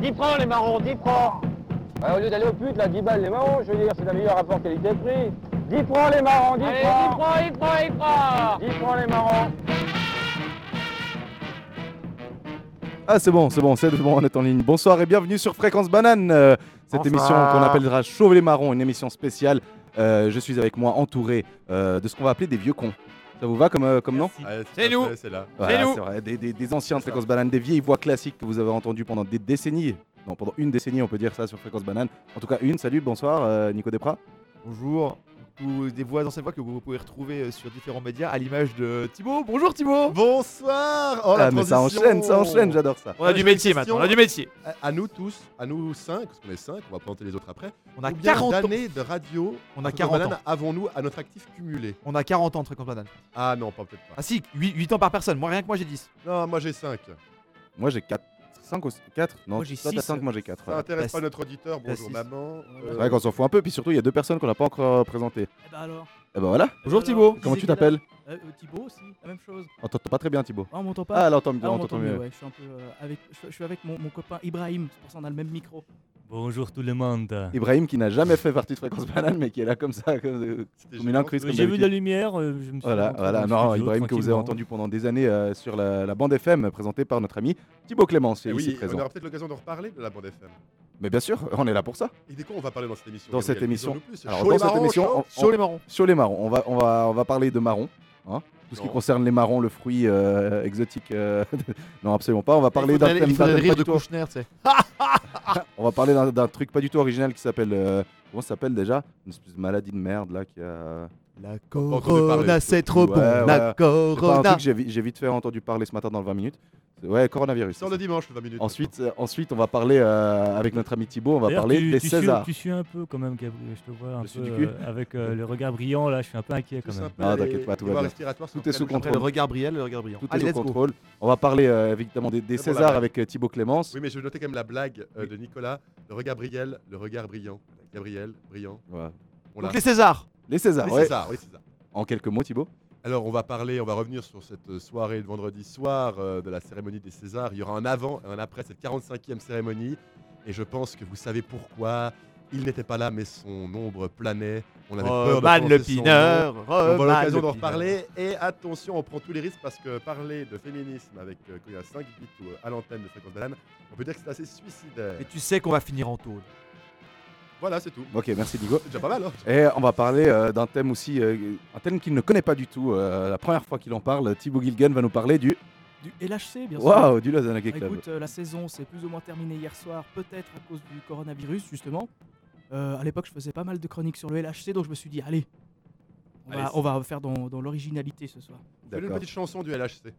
10 francs les marrons, 10 francs Ouais, au lieu d'aller au pute, là, 10 balles les marrons, je veux dire, c'est le meilleur rapport qualité-prix. 10 francs les marrons, 10 Allez, 10 francs francs, 10 francs, 10 francs 10 francs les marrons Ah c'est bon, c'est bon, c'est bon, on est en ligne. Bonsoir et bienvenue sur Fréquence Banane, euh, cette Bonsoir. émission qu'on appellera Chauve les marrons, une émission spéciale. Euh, je suis avec moi entouré euh, de ce qu'on va appeler des vieux cons. Ça vous va comme, euh, comme nom Ouais, tout C'est nous. fait, C'est là. Voilà, nous. c'est vrai, des, des- des anciens de Fréquence Banane, des vieilles voix classiques que vous avez entendues pendant des décennies. Non, pendant une décennie, on peut dire ça sur Fréquence Banane. En tout cas, une. Salut, bonsoir, euh, Nico Desprats. Bonjour. Ou des voix d'anciennes voix que vous pouvez retrouver euh, sur différents médias à l'image de Thibaut. Bonjour Thibaut Bonsoir Oh, la ah, mais ça enchaîne, ça enchaîne, j'adore ça. On a du métier maintenant, on a du métier. À, à nous tous, à nous cinq, parce qu'on est cinq, on va présenter les autres après. On a Combien 40 ans. d'années de radio On a à 40 Banane ans. avons-nous à notre actif cumulé? On a 40 ans de fréquence banane. Ah non, pas peut-être pas. Ah si, 8, ans par personne. Moi rien que moi j'ai 10. Non, moi j'ai 5. Moi j'ai 4. 5 ou 4 Non, Moi, j'ai toi, t'as six. 5, moi j'ai 4. Ça intéresse pas notre auditeur. Bonjour six. maman. C'est vrai qu'on s'en fout un peu, puis surtout il y a deux personnes qu'on n'a pas encore euh, présentées. Eh ben alors Et ben voilà, Bonjour Alors, Thibaut. comment tu t'appelles euh, euh, Thibaut aussi, la même chose. On t'entend pas très bien Thibaut. Ah, on m'entend pas Ah là on t'entend Ah, on on t'entend m'entend mieux. mieux, ouais. Je suis un peu euh, avec, je, je suis avec mon, mon copain Ibrahim, c'est pour ça qu'on a le même micro. Bonjour tout le monde. Ibrahim qui n'a jamais fait partie de Fréquence Banane mais qui est là comme ça, comme, euh, comme une incruste. J'ai vu de la lumière, euh, je me suis Voilà, voilà, non, studio, Ibrahim que vous avez entendu pendant des années euh, sur la, la bande FM présentée par notre ami Thibaut Clémence, ici oui, on présent. aura peut-être l'occasion de reparler de la bande FM. Mais bien sûr, on est là pour ça. Et de quoi on va parler dans cette émission? Dans cette émission. Alors, dans cette émission, on- Sur les marrons. Sur les marrons, on va, on va, on va parler de marrons. hein. Tout ce qui concerne les marrons, le fruit euh, exotique. euh, non, absolument pas. On va parler d'un faudrait, thème il faudrait d'un le thème rire pas de du tout- Kouchner, tu sais. On va parler d'un d'un truc pas du tout original qui s'appelle. euh, comment ça s'appelle déjà? Une espèce de maladie de merde là qui a. La corona, c'est trop Ouais, bon. ouais. La C'est pas un corona. truc que j'ai vi- j'ai vite fait entendu parler ce matin dans le 20 minutes. Ouais, coronavirus. Sors le dimanche, le 20 minutes. Ensuite, euh, ensuite, on va parler euh, avec notre ami Thibaut, on va parler tu, des tu suis, Césars. tu suis un peu quand même, Gabriel. Je te vois un Je suis peu du cul. euh, avec euh, le regard brillant là. Je suis un peu inquiet quand même. Ah, t'inquiète pas, tout va bien. est sous. Après le regard brillant, le regard brillant. Tout Allez, est sous go. contrôle. On va parler évidemment des, Césars avec Thibaut Clémence. Oui, mais je vais noter quand même la blague de Nicolas. Le regard Briel, le regard brillant. Gabriel, brillant. Donc les Césars. Les Césars, Oui, ouais. En quelques mots, Thibaut? Alors, on va parler, on va revenir sur cette soirée de vendredi soir euh, de la cérémonie des Césars. Il y aura un avant et un après cette 45e cérémonie. Et je pense que vous savez pourquoi. Il n'était pas là, mais son ombre planait. On avait peur de le son pineur. On l'occasion d'en reparler. Et attention, on prend tous les risques parce que parler de féminisme avec euh, quand il y a 5 bits ou, euh, à l'antenne de Fréquence Banane, on peut dire que c'est assez suicidaire. Mais tu sais qu'on va finir en tôle. Voilà, c'est tout. Ok, merci Nico. C'est déjà pas mal, hein Et on va parler euh, d'un thème aussi, euh, un thème qu'il ne connaît pas du tout. euh, la première fois qu'il en parle, Thibaut Gilgen va nous parler du. Du LHC, bien sûr. Waouh, du Lausanne Hockey Club. écoute, euh, la saison s'est plus ou moins terminée hier soir, peut-être à cause du coronavirus, justement. Euh, à l'époque, je faisais pas mal de chroniques sur le LHC, donc je me suis dit, allez, on, Allez, va, on va faire dans, dans l'originalité ce soir. Fais-nous une petite chanson du LHC.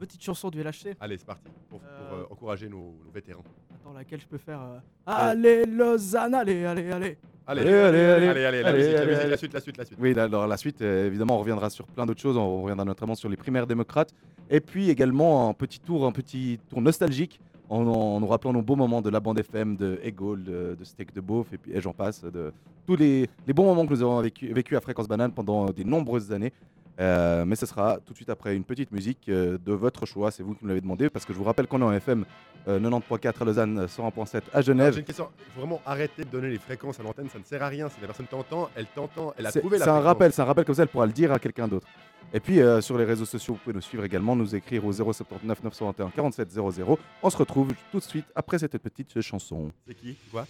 Petite chanson du LHC. Allez, c'est parti. Pour, pour, encourager nos, nos vétérans. Attends, laquelle je peux faire euh, Allez, Lausanne, allez, allez, allez. Allez, Allez, allez, allez. allez, allez, la Allez, musique, la allez, musique, allez. la suite, la suite, la suite. Oui, alors la suite, euh, évidemment, on reviendra sur plein d'autres choses. On reviendra notamment sur les primaires démocrates. Et puis également un petit tour, un petit tour nostalgique en, en nous rappelant nos beaux moments de la bande FM, de Egol, de, de Steak de Beauf, et puis et j'en passe, de tous les, les bons moments que nous avons vécu, vécu à Fréquence Banane pendant des nombreuses années. Euh, mais ce sera tout de suite après une petite musique euh, de votre choix. C'est vous qui me l'avez demandé parce que je vous rappelle qu'on est en FM euh, 90.4 à Lausanne, 101.7 à Alors, Genève. J'ai une question. Il faut vraiment arrêter de donner les fréquences à l'antenne. Ça ne sert à rien. Si la personne t'entend, elle t'entend. Elle a trouvé la c'est un rappel, c'est un rappel comme ça, elle pourra le dire à quelqu'un d'autre. Et puis euh, sur les réseaux sociaux, vous pouvez nous suivre également, nous écrire au 079 921 47 00. On se retrouve tout de suite après cette petite chanson. C'est qui? Quoi?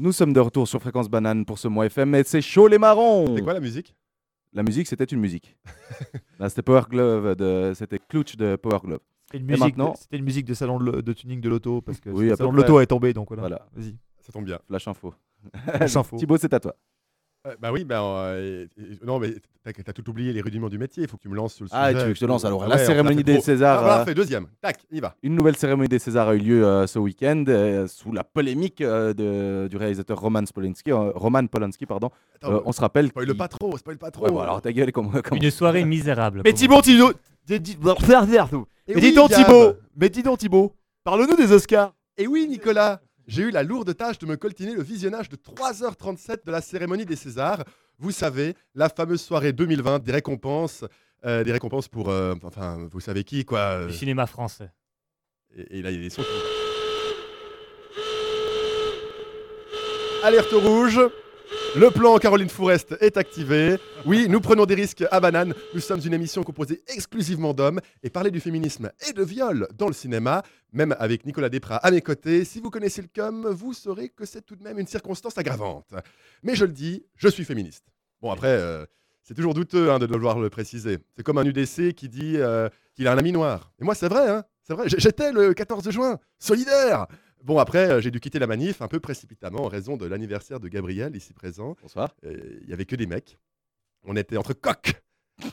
Nous sommes de retour sur Fréquence Banane pour ce mois FM et c'est chaud les marrons C'est quoi la musique? La musique, c'était une musique. Là, c'était Power Glove, de... c'était Clutch de Power Glove. C'était une musique, maintenant- de, c'était une musique de salon de, tuning de l'auto parce que Oui, le salon de l'auto est tombé donc voilà. Voilà. Vas-y. Ça tombe bien. Flash info. Flash info. Thibaut, c'est à toi. Euh, bah oui, bah, euh, non, mais t'as t'as tout oublié les rudiments du métier. Il faut que tu me lances sur le Ah, sujet. tu veux que je te lance alors Ah La ouais, on cérémonie l'a fait des. Césars, Ah, voilà, euh, fait deuxième. Tac, y va. Une nouvelle cérémonie des Césars a eu lieu euh, ce week-end euh, sous la polémique euh, de- du réalisateur Roman Polanski. euh, Roman Polanski, pardon. Attends, Euh, on se rappelle. spoil qu'il- pas trop, spoil pas trop. Ouais, bon, alors ta gueule, comment, comment- Une soirée misérable. Mais Thibaut Thibaut Mais dis donc. Thibaut Mais dis donc Thibaut Parle-nous des Oscars Et oui, Nicolas, j'ai eu la lourde tâche de me coltiner le visionnage de 3h37 de la cérémonie des Césars. Vous savez, la fameuse soirée 2020 des récompenses, euh, des récompenses pour, euh, enfin, vous savez qui, quoi. euh, Le cinéma français. Et, et là, il y a des sons. qui- Alerte rouge. Le plan Caroline Fourest est activé. Oui, nous prenons des risques à banane. Nous sommes une émission composée exclusivement d'hommes et parler du féminisme et de viol dans le cinéma, même avec Nicolas Desprats à mes côtés, si vous connaissez le com, vous saurez que c'est tout de même une circonstance aggravante. Mais je le dis, je suis féministe. Bon, après, euh, c'est toujours douteux hein, de devoir le préciser. C'est comme un UDC qui dit euh, qu'il a un ami noir. Et moi, c'est vrai, hein, c'est vrai. J'étais le 14 juin, solidaire. Bon, après, euh, j'ai dû quitter la manif un peu précipitamment en raison de l'anniversaire de Gabriel, ici présent. Bonsoir. Euh, Il y avait que des mecs. On était entre coqs.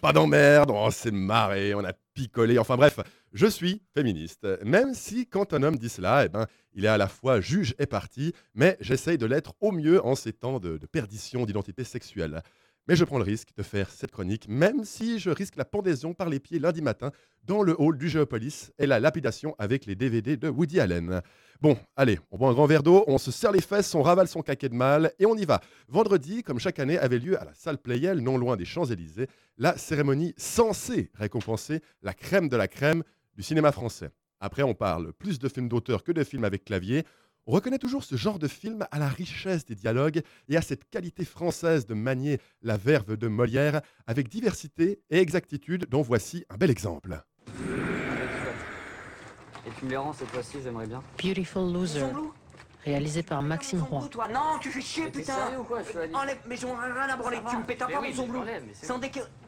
Pas d'emmerde, on s'est marré, on a picolé. Enfin bref, je suis féministe. Même si quand un homme dit cela, eh ben, il est à la fois juge et parti, mais j'essaye de l'être au mieux en ces temps de, de perdition d'identité sexuelle. Mais je prends le risque de faire cette chronique, même si je risque la pendaison par les pieds lundi matin dans le hall du Géopolis et la lapidation avec les DVD de Woody Allen. Bon, allez, on boit un grand verre d'eau, on se serre les fesses, on ravale son caquet de mal et on y va. Vendredi, comme chaque année, avait lieu à la salle Playel, non loin des Champs-Élysées, la cérémonie censée récompenser la crème de la crème du cinéma français. Après, on parle plus de films d'auteur que de films avec clavier. On reconnaît toujours ce genre de film à la richesse des dialogues et à cette qualité française de manier la verve de Molière avec diversité et exactitude dont voici un bel exemple. Et tu me les rends cette fois-ci, j'aimerais bien. Beautiful Loser, réalisé par Maxime Roy. Toi, non, tu fais chier, putain. sérieux ou quoi Je suis allé- Enlève, mais j'en ai rien à branler, tu me pètes encore oui, mais c'est Sans.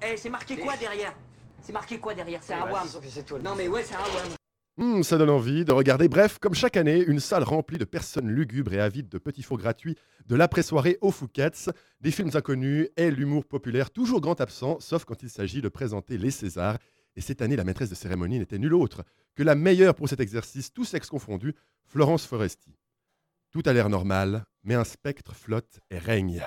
Eh, c'est marqué quoi derrière? C'est marqué quoi derrière? C'est un Ouais, WAM. c'est sûr que c'est toi, le Non mais ouais, c'est un Hmm, ça donne envie de regarder. Bref, comme chaque année, une salle remplie de personnes lugubres et avides de petits faux gratuits, de l'après-soirée aux Fouquet's, des films inconnus et l'humour populaire, toujours grand absent, sauf quand il s'agit de présenter les Césars. Et cette année, la maîtresse de cérémonie n'était nulle autre que la meilleure pour cet exercice, tous sexes confondus, Florence Foresti. Tout a l'air normal, mais un spectre flotte et règne.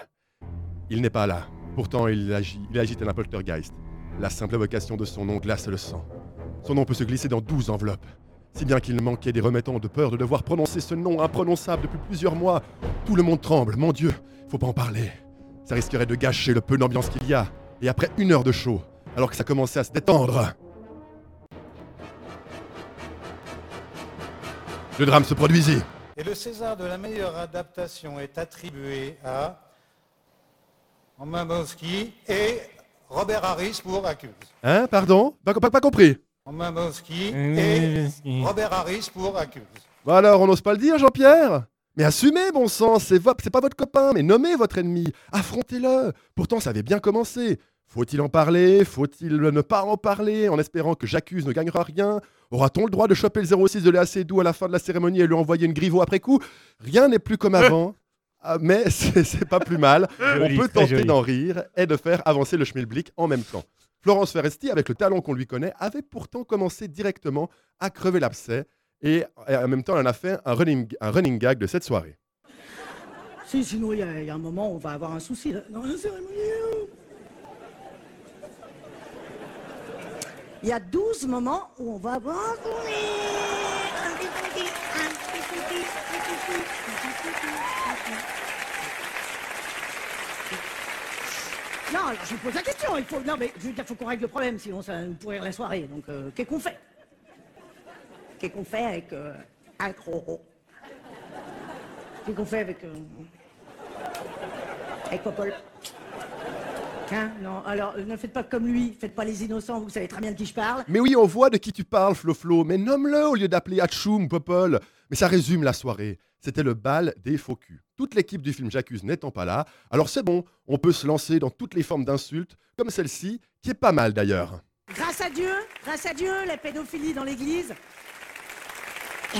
Il n'est pas là. Pourtant, il agit, il agite un poltergeist. La simple évocation de son nom glace le sang. Son nom peut se glisser dans douze enveloppes. Si bien qu'il manquait des remettants de peur de devoir prononcer ce nom imprononçable depuis plusieurs mois. Tout le monde tremble, mon Dieu, faut pas en parler. Ça risquerait de gâcher le peu d'ambiance qu'il y a. Et après une heure de show, alors que ça commençait à se détendre. Le drame se produisit. Et le César de la meilleure adaptation est attribué à Romain et Robert Harris pour Accuse. Hein, pardon? Pas, pas- pas compris. Romain et Robert Harris pour Accuse. Bah alors, on n'ose pas le dire, Jean-Pierre Mais assumez, bon sang, c'est vo- c'est pas votre copain, mais nommez votre ennemi. Affrontez-le. Pourtant, ça avait bien commencé. Faut-il en parler? Faut-il ne pas en parler en espérant que j'accuse ne gagnera rien? Aura-t-on le droit de choper le 06 de Léa Seydoux à la fin de la cérémonie et lui envoyer une griveau après coup? Rien n'est plus comme avant. Ah, mais c'est c'est pas plus mal. Joli, On peut tenter joli. d'en rire et de faire avancer le schmilblick en même temps. Florence Ferresti, avec le talent qu'on lui connaît, avait pourtant commencé directement à crever l'abcès et en même temps, elle en a fait un running, un running gag de cette soirée. Si, sinon, il y, a- un moment où on va avoir un souci. Il y a 12 moments où on va avoir un souci. Un petit souci, un petit souci, un petit souci, un petit souci, un petit- Non, je pose la question. Il faut, non, mais faut qu'on règle le problème, sinon ça nous pourrir la soirée. Donc, euh, qu'est-ce qu'on fait? Qu'est-ce qu'on fait avec euh, un Roro Qu'est-ce qu'on fait avec. euh, avec Popol? Hein? Non, alors euh, ne faites pas comme lui, faites pas les innocents, vous savez très bien de qui je parle. Mais oui, on voit de qui tu parles, Flo Flo, mais nomme-le au lieu d'appeler Hatchoum, Popol. Mais ça résume la soirée. C'était le bal des faux culs. Toute l'équipe du film J'accuse n'étant pas là, alors c'est bon, on peut se lancer dans toutes les formes d'insultes, comme celle-ci, qui est pas mal d'ailleurs. Grâce à Dieu, grâce à Dieu, la pédophilie dans l'église.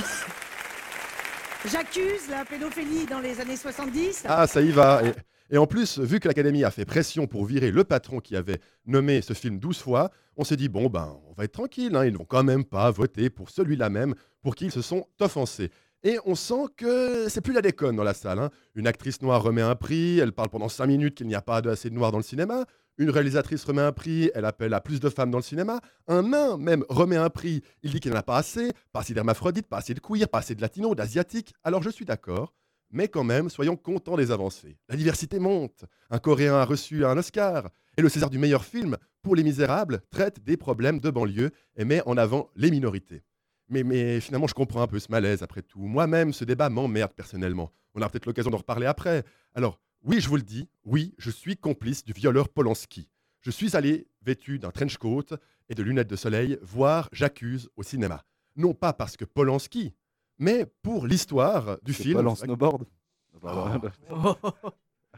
J'accuse la pédophilie dans les années 70. Ah, ça y va. Et, et en plus, vu que l'Académie a fait pression pour virer le patron qui avait nommé ce film 12 fois, on s'est dit, bon, ben, on va être tranquille, hein, ils ne vont quand même pas voter pour celui-là même pour qui ils se sont offensés. Et on sent que c'est plus la déconne dans la salle. hein. Une actrice noire remet un prix, elle parle pendant 5 minutes qu'il n'y a pas assez de noirs dans le cinéma. Une réalisatrice remet un prix, elle appelle à plus de femmes dans le cinéma. Un nain même remet un prix, il dit qu'il n'y en a pas assez, pas assez d'hermaphrodites, pas assez de queer, pas assez de latinos, d'asiatiques. Alors je suis d'accord, mais quand même, soyons contents des avancées. La diversité monte. Un Coréen a reçu un Oscar. Et le César du meilleur film, pour Les Misérables, traite des problèmes de banlieue et met en avant les minorités. Mais, mais finalement, je comprends un peu ce malaise après tout. Moi-même, ce débat m'emmerde personnellement. On aura peut-être l'occasion d'en reparler après. Alors, oui, je vous le dis, oui, je suis complice du violeur Polanski. Je suis allé, vêtu d'un trench coat et de lunettes de soleil, voir J'accuse au cinéma. Non pas parce que Polanski, mais pour l'histoire du film. pas en snowboard? Oh.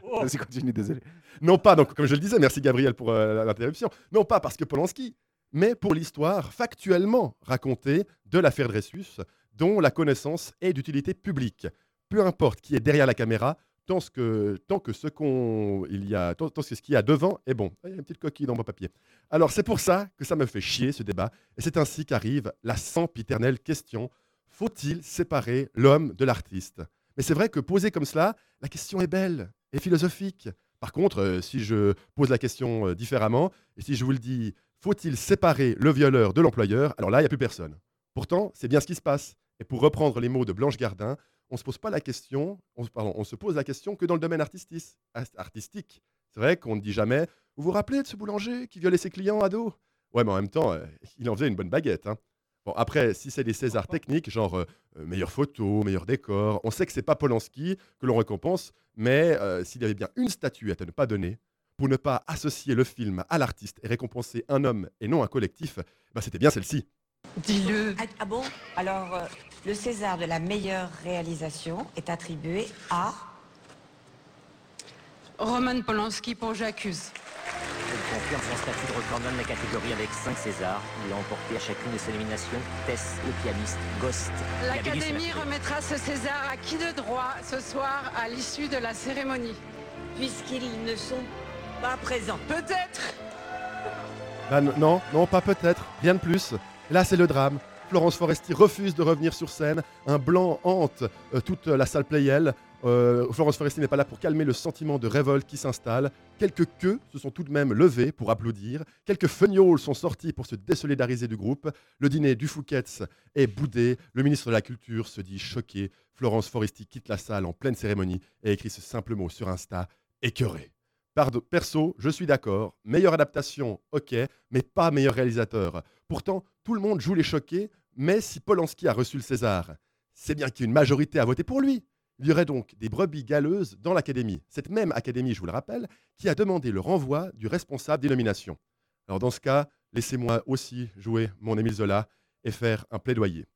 Vas-y, continue, désolé. Non pas, donc, comme je le disais, merci Gabriel pour euh, l'interruption, non pas parce que Polanski, mais pour l'histoire factuellement racontée de l'affaire Dreyfus, dont la connaissance est d'utilité publique. Peu importe qui est derrière la caméra, tant, que, tant que ce qu'on il y a, tant, que ce qu'il y a devant est bon. Il y a une petite coquille dans mon papier. Alors c'est pour ça que ça me fait chier ce débat, et c'est ainsi qu'arrive la sempiternelle question faut-il séparer l'homme de l'artiste? Mais c'est vrai que posée comme cela, la question est belle et philosophique. Par contre, euh, si je pose la question euh, différemment, et si je vous le dis, faut-il séparer le violeur de l'employeur? Alors là, il n'y a plus personne. Pourtant, c'est bien ce qui se passe. Et pour reprendre les mots de Blanche Gardin, on ne se pose pas la question, on, se- pose la question que dans le domaine artistique. C'est vrai qu'on ne dit jamais, vous vous rappelez de ce boulanger qui violait ses clients ados Ouais, mais en même temps, euh, il en faisait une bonne baguette. hein. Bon, après, si c'est des Césars techniques, genre euh, euh, meilleure photo, meilleur décor, on sait que c'est pas Polanski que l'on récompense, mais s'il y avait bien une statuette à ne pas donner, pour ne pas associer le film à l'artiste et récompenser un homme et non un collectif, ben, c'était bien celle-ci. Dis-le. Ah, ah bon? Alors, euh, le César de la meilleure réalisation est attribué à... Roman Polanski pour J'accuse. Il confirme son statut de recordman de la catégorie avec 5 Césars. Il a emporté à chacune de ses nominations Tess, le pianiste, Ghost. L'Académie remettra ce César à qui de droit ce soir à l'issue de la cérémonie? Puisqu'ils ne sont pas présents. Peut-être Bah n- non, non, pas peut-être, rien de plus. Là, c'est le drame. Florence Foresti refuse de revenir sur scène. Un blanc hante euh, toute la salle Playel. Euh, Florence Foresti n'est pas là pour calmer le sentiment de révolte qui s'installe. Quelques queues se sont tout de même levées pour applaudir. Quelques feignauls sont sortis pour se désolidariser du groupe. Le dîner du Fouquet's est boudé. Le ministre de la Culture se dit choqué. Florence Foresti quitte la salle en pleine cérémonie et écrit ce simple mot sur Insta écœuré. Pardon, perso, je suis d'accord. Meilleure adaptation, ok, mais pas meilleur réalisateur. Pourtant, tout le monde joue les choqués, mais si Polanski a reçu le César, c'est bien qu'il majorité à voter pour lui. Il y aurait donc des brebis galeuses dans l'Académie. Cette même Académie, je vous le rappelle, qui a demandé le renvoi du responsable des nominations. Alors dans ce cas, laissez-moi aussi jouer mon Émile Zola et faire un plaidoyer.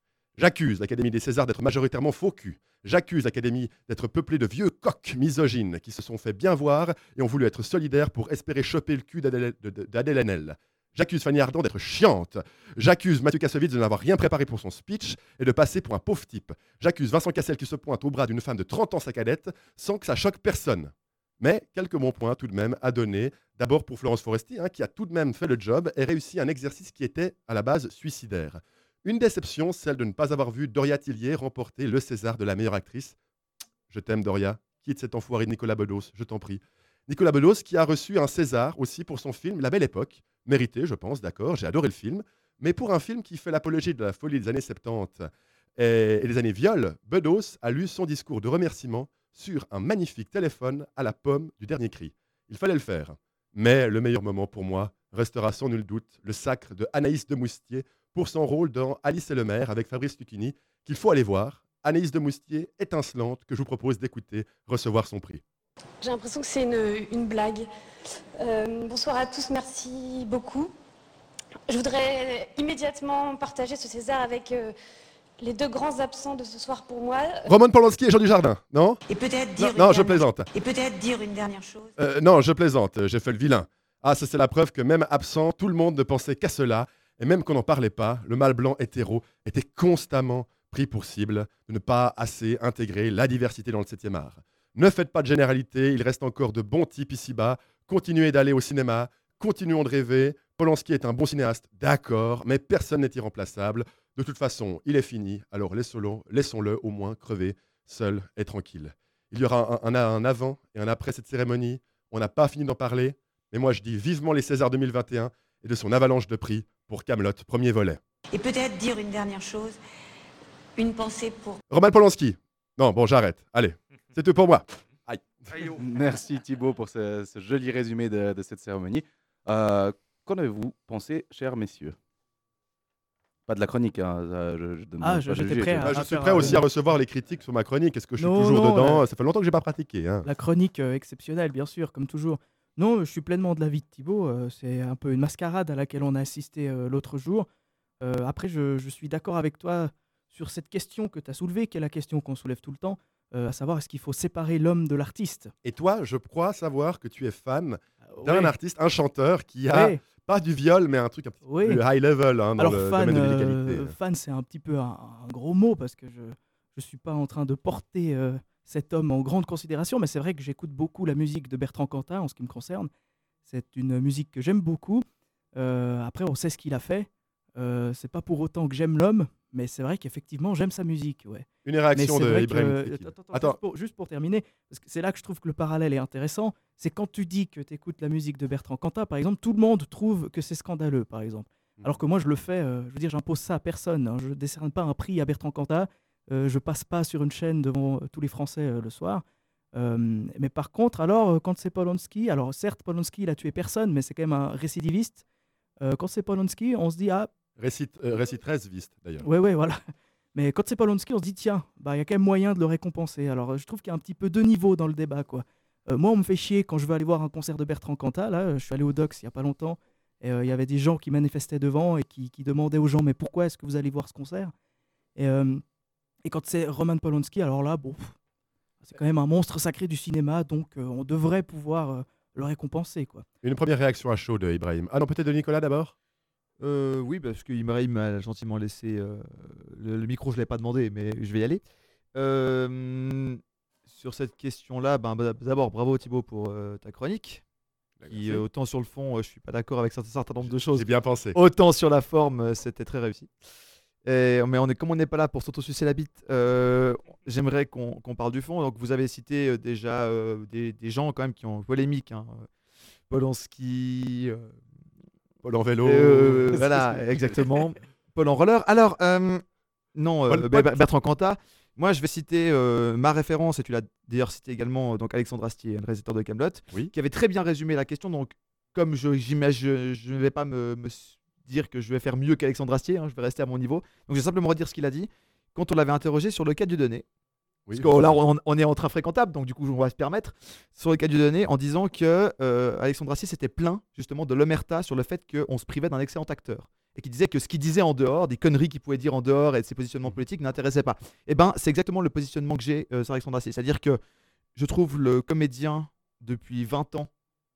J'accuse l'Académie des Césars d'être majoritairement faux cul. J'accuse l'Académie d'être peuplée de vieux coqs misogynes qui se sont fait bien voir et ont voulu être solidaires pour espérer choper le cul d'Adèle Haenel. J'accuse Fanny Ardant d'être chiante. J'accuse Mathieu Kassovitz de n'avoir rien préparé pour son speech et de passer pour un pauvre type. J'accuse Vincent Cassel qui se pointe au bras d'une femme de 30 ans sa cadette sans que ça choque personne. Mais quelques bons points tout de même à donner. D'abord pour Florence Foresti, hein, qui a tout de même fait le job et réussi un exercice qui était à la base suicidaire. Une déception, celle de ne pas avoir vu Doria Tillier remporter le César de la meilleure actrice. Je t'aime Doria, quitte cet enfoiré de Nicolas Bedos, je t'en prie. Nicolas Bedos qui a reçu un César aussi pour son film La Belle Époque. Mérité, je pense, d'accord, j'ai adoré le film. Mais pour un film qui fait l'apologie de la folie des années 70 et, des années viol, Bedos a lu son discours de remerciement sur un magnifique téléphone à la pomme du dernier cri. Il fallait le faire. Mais le meilleur moment pour moi restera sans nul doute le sacre de Anaïs de Moustier pour son rôle dans Alice et le maire avec Fabrice Lucchini, qu'il faut aller voir. Anaïs de Moustier, étincelante, que je vous propose d'écouter recevoir son prix. J'ai l'impression que c'est une, une blague. Euh, bonsoir à tous, merci beaucoup. Je voudrais immédiatement partager ce César avec euh, les deux grands absents de ce soir pour moi. Roman Polanski et Jean Dujardin, non? Et peut-être dire, Non, non, je plaisante. Et peut-être dire une dernière chose. Euh, non, je plaisante, j'ai fait le vilain. Ah, ça c'est la preuve que même absent, tout le monde ne pensait qu'à cela, et même qu'on n'en parlait pas, le mâle blanc hétéro était constamment pris pour cible de ne pas assez intégrer la diversité dans le 7e art. Ne faites pas de généralité, il reste encore de bons types ici-bas, continuez d'aller au cinéma, continuons de rêver, Polanski est un bon cinéaste, d'accord, mais personne n'est irremplaçable. De toute façon, il est fini, alors laissons-le, laissons-le au moins crever, seul et tranquille. Il y aura un, un- un avant et un après cette cérémonie. On n'a pas fini d'en parler, mais moi je dis vivement les Césars 2021 et de son avalanche de prix pour Camelot, premier volet. Et peut-être dire une dernière chose. Une pensée pour Roman Polanski. Non, bon, j'arrête. Allez, c'est tout pour moi. Aïe. Merci Thibaut pour ce, ce joli résumé de, de cette cérémonie. Euh, Qu'en avez-vous pensé, chers messieurs? Pas de la chronique, hein, je, je demande Ah, je- j'étais prêt je- à- Bah, je à suis prêt aussi à recevoir les critiques sur ma chronique. Est-ce que je suis Non, toujours non, dedans? la- Ça fait longtemps que j'ai pas pratiqué. hein. La chronique euh, exceptionnelle, bien sûr, comme toujours. Non, je suis pleinement de l'avis de Thibaut. euh, c'est un peu une mascarade à laquelle on a assisté euh, l'autre jour. Euh, après, je, je suis d'accord avec toi sur cette question que tu as soulevée, qui est la question qu'on soulève tout le temps, euh, à savoir est-ce qu'il faut séparer l'homme de l'artiste? Et toi, je crois savoir que tu es fan d'un ouais. artiste, un chanteur qui a pas du viol, mais un truc un petit Oui. peu high level hein, dans Alors, le fan, domaine de euh, l'illégalité. fan c'est un petit peu un, un gros mot parce que je ne suis pas en train de porter euh, cet homme en grande considération, mais c'est vrai que j'écoute beaucoup la musique de Bertrand Cantat en ce qui me concerne. C'est une musique que j'aime beaucoup. Euh, après, on sait ce qu'il a fait. Euh, c'est pas pour autant que j'aime l'homme, mais c'est vrai qu'effectivement, j'aime sa musique. Ouais. Une réaction de Ibrahim que-. Attends, attends, Attends. Juste, pour, juste pour terminer, parce que c'est là que je trouve que le parallèle est intéressant. C'est quand tu dis que tu écoutes la musique de Bertrand Cantat, par exemple, tout le monde trouve que c'est scandaleux, par exemple. Mm. Alors que moi, je le fais, euh, je veux dire, j'impose ça à personne. hein. Je ne décerne pas un prix à Bertrand Cantat. Euh, je passe pas sur une chaîne devant euh, tous les Français euh, le soir. Mais par contre, alors, quand c'est Polanski, alors certes, Polanski, il a tué personne, mais c'est quand même un récidiviste. Quand c'est Polanski, on se dit, ah, Récit, récit 13 viste d'ailleurs. Ouais, ouais, voilà. Mais quand c'est Polanski, on se dit, tiens, bah, il y a quand même moyen de le récompenser. Alors, je trouve qu'il y a un petit peu de niveau dans le débat, quoi. Moi, on me fait chier quand je veux aller voir un concert de Bertrand Cantat. Là, je suis allé au Dox il y a pas longtemps. Et euh, il y avait des gens qui manifestaient devant et qui, qui demandaient aux gens, mais pourquoi est-ce que vous allez voir ce concert? Et, euh, et quand c'est Roman Polanski, alors là, bon, c'est quand même un monstre sacré du cinéma, donc euh, on devrait pouvoir euh, le récompenser, quoi. Une première réaction à chaud de Ibrahim. Ah non, peut-être de Nicolas d'abord? Euh, oui, parce que Ibrahim m'a gentiment laissé euh, le, le micro, je ne l'ai pas demandé, mais je vais y aller. Euh, sur cette question-là, ben, bah, d'abord, bravo Thibaut pour euh, ta chronique. Qui, euh, autant sur le fond, euh, je suis pas d'accord avec un certain nombre de choses. J'ai bien pensé. Autant sur la forme, euh, c'était très réussi. Et- mais on est, comme on n'est pas là pour s'autosucer la bite, euh, j'aimerais qu'on parle du fond. Donc vous avez cité euh, déjà euh, des, des gens quand même qui ont polémique. Hein. Polanski, euh, Paul en vélo. voilà, exactement. Paul en roller. Alors, non, Paul- Ber- Paul- Bertrand Cantat. Moi, je vais citer ma référence, et tu l'as d'ailleurs cité également, donc Alexandre Astier, le réalisateur de Camelot, qui avait très bien résumé la question. Donc, comme je j'imagine, je, je ne vais pas me, dire que je vais faire mieux qu'Alexandre Astier, hein, je vais rester à mon niveau. Donc, je vais simplement redire ce qu'il a dit. quand on l'avait interrogé sur le cas du donné. Oui, Parce que oui. là, on, on est entre infréquentables, donc du coup, on va se permettre sur le cas du donné en disant que euh, Alexandre Assier s'était plaint justement de l'omerta sur le fait qu'on se privait d'un excellent acteur. Et qui disait que ce qu'il disait en dehors, des conneries qu'il pouvait dire en dehors et de ses positionnements politiques n'intéressaient pas. Et ben, c'est exactement le positionnement que j'ai euh, sur Alexandre Assier. C'est-à-dire que je trouve le comédien depuis 20 ans,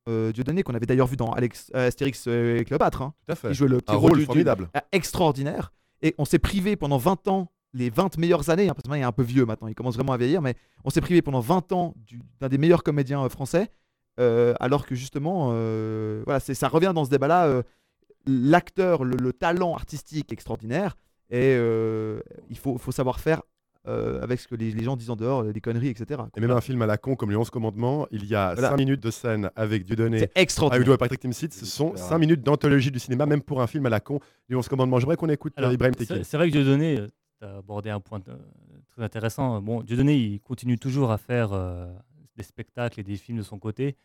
euh, Dieudonné, qu'on avait d'ailleurs vu dans Alex, euh, Astérix et Cléopâtre, hein, Tout à fait. qui jouait le petit Un rôle du- formidable. euh, extraordinaire. Et on s'est privé pendant 20 ans, les 20 meilleures années, hein, parce que maintenant il est un peu vieux maintenant, il commence vraiment à vieillir, mais on s'est privé pendant 20 ans du- d'un des meilleurs comédiens euh, français, euh, alors que justement, euh, voilà, ça revient dans ce débat-là, euh, l'acteur, le, le talent artistique extraordinaire, et euh, il faut, faut savoir faire euh, avec ce que les, les gens disent en dehors, des conneries, etc. Et même un film à la con comme Les 11 Commandements, il y a Voilà. 5 minutes de scène avec Dieudonné, C'est extraordinaire. avec Patrick Timsit. Ce sont 5 minutes d'anthologie du cinéma, même pour un film à la con. Les 11 Commandements. J'aimerais qu'on écoute Alors, euh, Ibrahim c'est- Tekil. C'est vrai que Dieudonné, tu as abordé un point euh, très intéressant. Bon, Dieudonné, il continue toujours à faire euh, des spectacles et des films de son côté.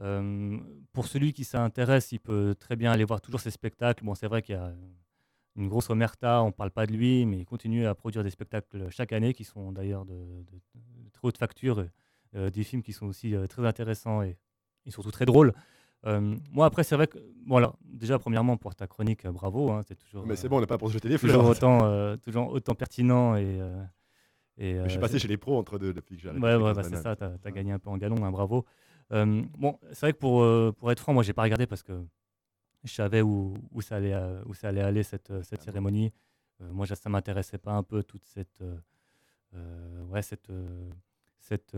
Euh, pour celui qui s'intéresse, il peut très bien aller voir toujours ses spectacles. Bon, c'est vrai qu'il y a une grosse omerta, on ne parle pas de lui, mais il continue à produire des spectacles chaque année qui sont d'ailleurs de, de- de très haute facture, euh, des films qui sont aussi euh, très intéressants et, et surtout très drôles. Euh, moi, après, c'est vrai que, bon, alors, déjà, premièrement, pour ta chronique, bravo, hein, c'est toujours. Mais c'est bon, on n'est pas pour se jeter des toujours fleurs. autant, euh, toujours autant pertinent et. je suis passé chez les pros entre deux depuis que j'ai arrêté Ouais, ouais, bah, c'est ça, t'as as gagné un peu en galon, hein, bravo. Bon, c'est vrai que pour, pour être franc, moi, j'ai pas regardé parce que je savais où, où, ça, allait, euh, où ça allait aller cette, euh, cette cérémonie. Euh, moi, ça- ça m'intéressait pas un peu toute cette. ouais, cette. cette,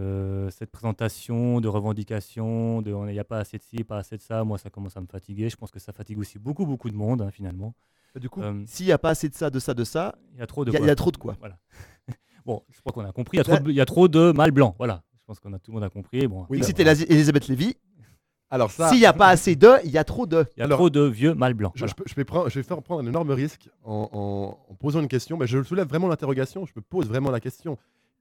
cette présentation de revendication, de il n'y a pas assez de ci, pas assez de ça, moi ça commence à me fatiguer. Je pense que ça fatigue aussi beaucoup, beaucoup de monde hein, finalement. Du coup, Euh, s'il n'y a pas assez de ça, de ça, de ça, il y a trop de il y a- quoi. y a trop de quoi. Voilà. bon, je crois qu'on a compris. Il y a trop de, il y a trop de mâles blancs. Voilà. Je pense qu'on a tout le monde a compris. Bon. Oui, si t'es la- Elisabeth Lévy, Alors ça. s'il n'y a pas assez de, il y a trop de. Il y a trop de vieux mâles blancs. Je, je peux- je vais prendre- je vais faire prendre un énorme risque en, en- en posant une question, mais je soulève vraiment l'interrogation, je me pose vraiment la question.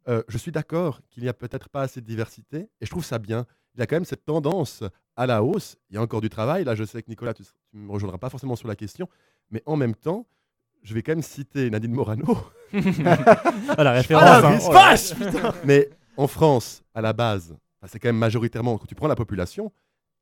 Euh, je suis d'accord qu'il n'y a peut-être pas assez de diversité, et je trouve ça bien. Il y a quand même cette tendance à la hausse. Il y a encore du travail. Là, je sais que Nicolas, tu ne me rejoindras pas forcément sur la question, mais en même temps, je vais quand même citer Nadine Morano. Ah, la référence, Ah, hein. Oh putain. Mais en France, à la base, c'est quand même majoritairement, quand tu prends la population,